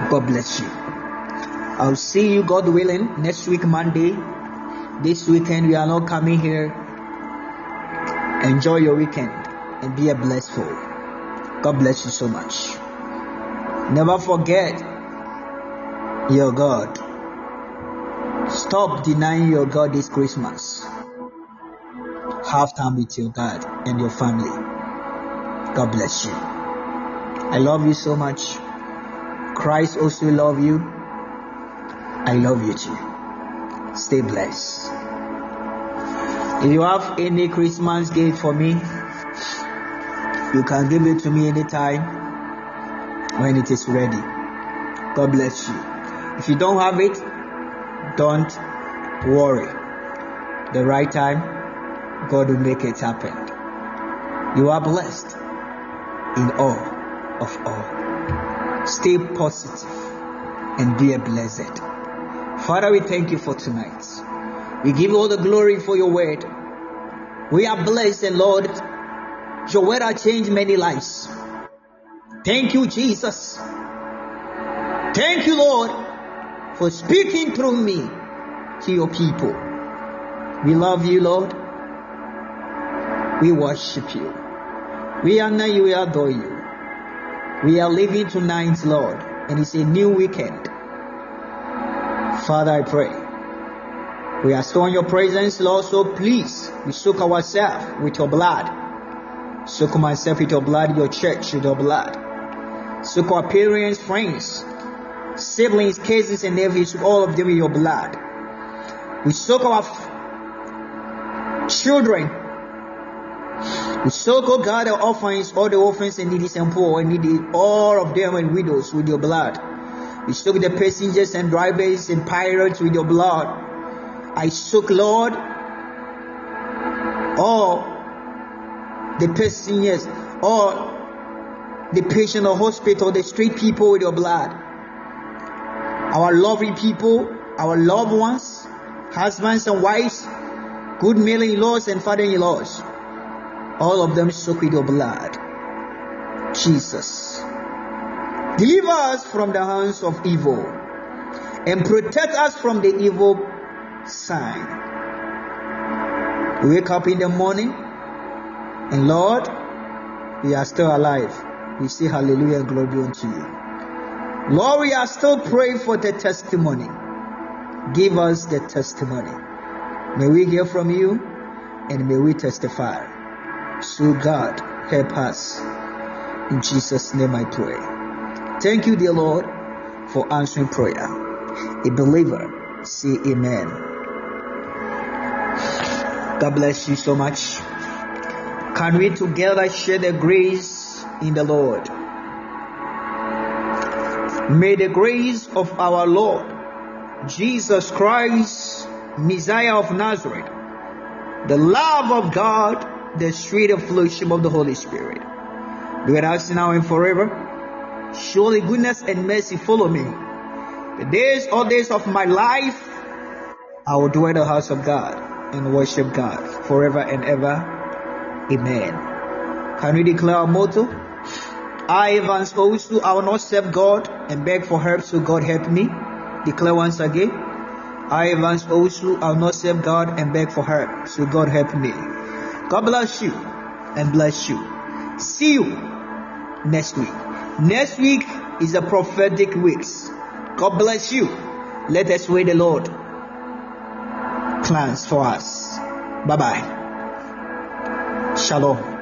S3: God bless you. I'll see you, God willing, next week, Monday. This weekend, we are not coming here. Enjoy your weekend and be a blessful. God bless you so much. Never forget your God. Stop denying your God this Christmas. Have time with your God and your family. God bless you. I love you so much. Christ also love you. I love you too. Stay blessed. If you have any Christmas gift for me, you can give it to me anytime when it is ready. God bless you. If you don't have it, don't worry. The right time, God will make it happen. You are blessed in all of all. Stay positive and be a blessed. Father, we thank you for tonight. We give all the glory for your word. We are blessed, and Lord, your word has changed many lives. Thank you, Jesus. Thank you, Lord, for speaking through me to your people. We love you, Lord. We worship you. We honor you, we adore you. We are living tonight, Lord, and it's a new weekend. Father, I pray. We are still in your presence, Lord, so please, we soak ourselves with your blood. Soak myself with your blood, your church with your blood. Soak our parents, friends, siblings, cousins, and nephews, all of them with your blood. We soak our children we soak, oh God, the orphans, all the orphans and needy and poor, and needy, all of them and widows with your blood. We soak the passengers and drivers and pirates with your blood. I soak, Lord, all the passengers, all the patient or hospital, the street people with your blood. Our lovely people, our loved ones, husbands and wives, good mother-in-laws and father-in-laws all of them soak with your blood. Jesus. Deliver us from the hands of evil and protect us from the evil sign. We wake up in the morning and Lord, we are still alive. We say hallelujah and glory unto you. Lord, we are still praying for the testimony. Give us the testimony. May we hear from you and may we testify So, God, help us. In Jesus' name I pray. Thank you, dear Lord, for answering prayer. A believer, say amen. God bless you so much. Can we together share the grace in the Lord? May the grace of our Lord Jesus Christ, Messiah of Nazareth, the love of God, the sweet fellowship of the Holy Spirit be with us now and forever. Surely goodness and mercy follow me. The days, all days of my life, I will dwell in the house of God and worship God forever and ever. Amen. Can we declare our motto? I, Evans also, I will not serve God and beg for help, so God help me. Declare once again. I, Evans also, I will not serve God and beg for help, so God help me. God bless you and bless you. See you next week. Next week is a prophetic weeks. God bless you. Let us wait the Lord plans for us. Bye bye. Shalom.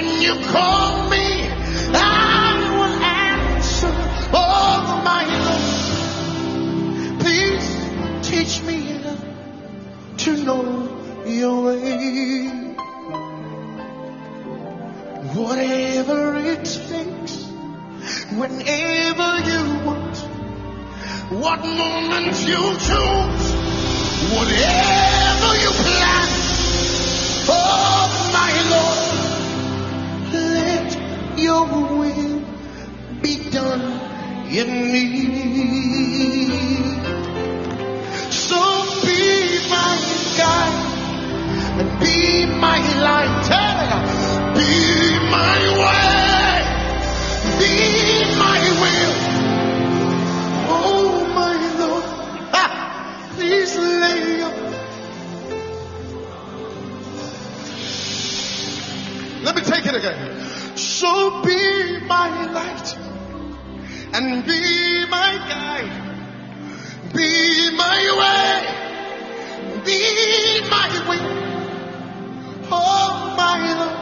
S4: When you call me, I will answer. Oh my Lord, please teach me to know your way. Whatever it takes, whenever you want, what moment you choose, whatever your will be done in me. So be my guide and be my light. Be my way, be my will. Oh my Lord, ha, please lay your Let me take it again. So be my light and be my guide. Be my way. Be my way. Oh my Lord.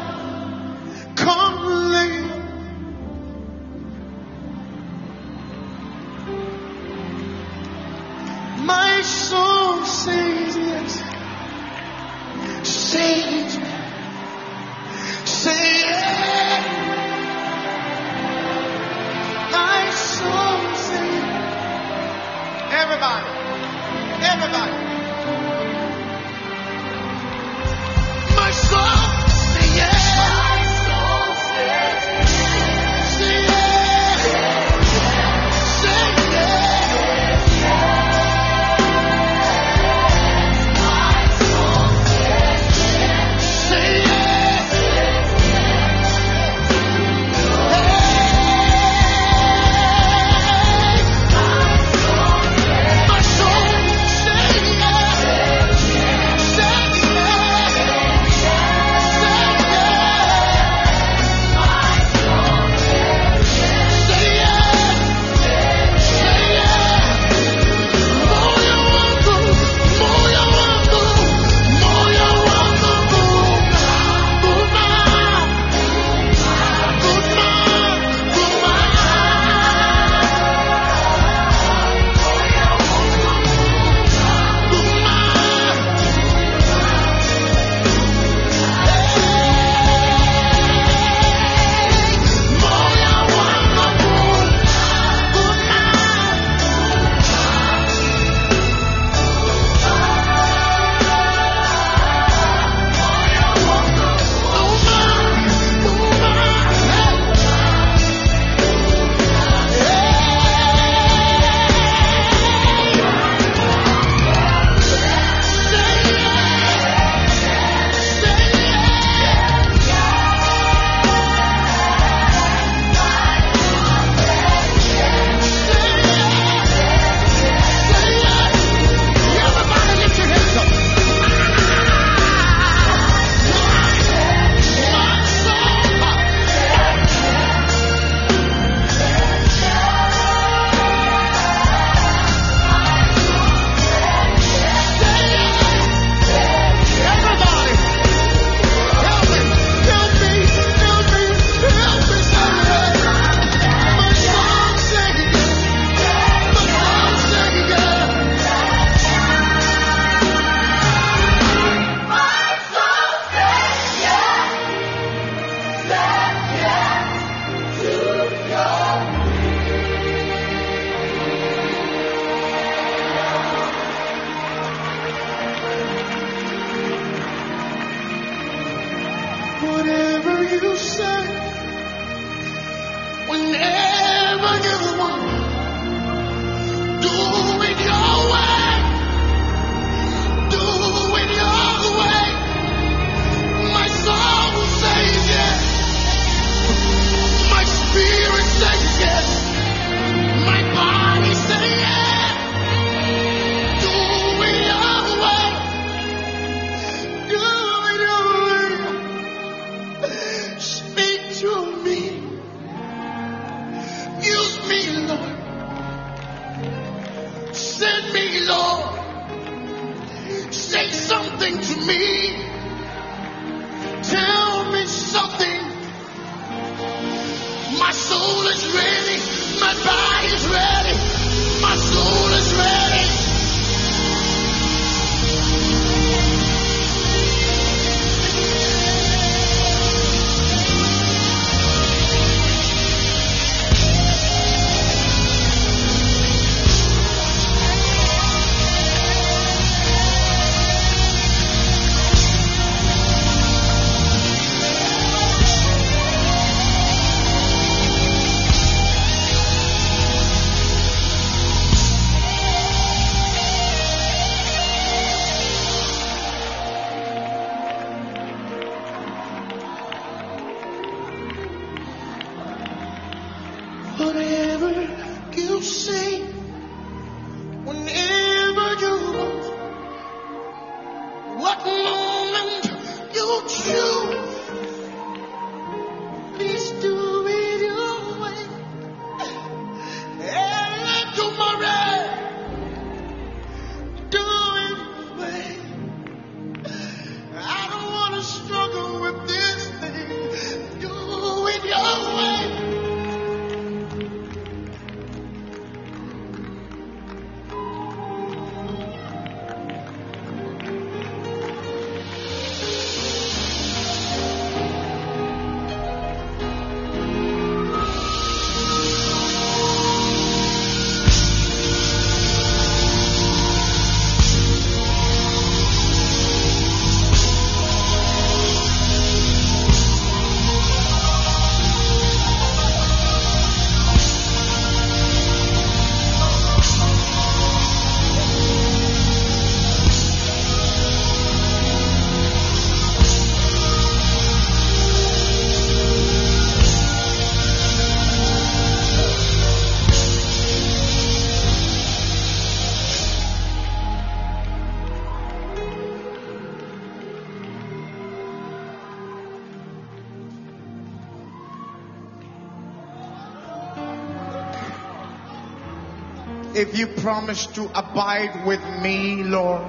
S4: If you promise to abide with me, Lord,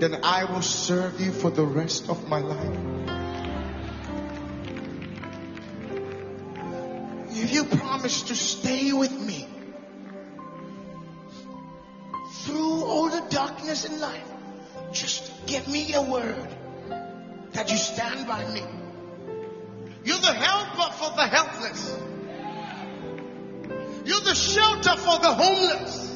S4: then I will serve you for the rest of my life. If you promise to stay with me through all the darkness in life, just give me a word that you stand by me. You're the helper for the helpless. You're the shelter for the homeless.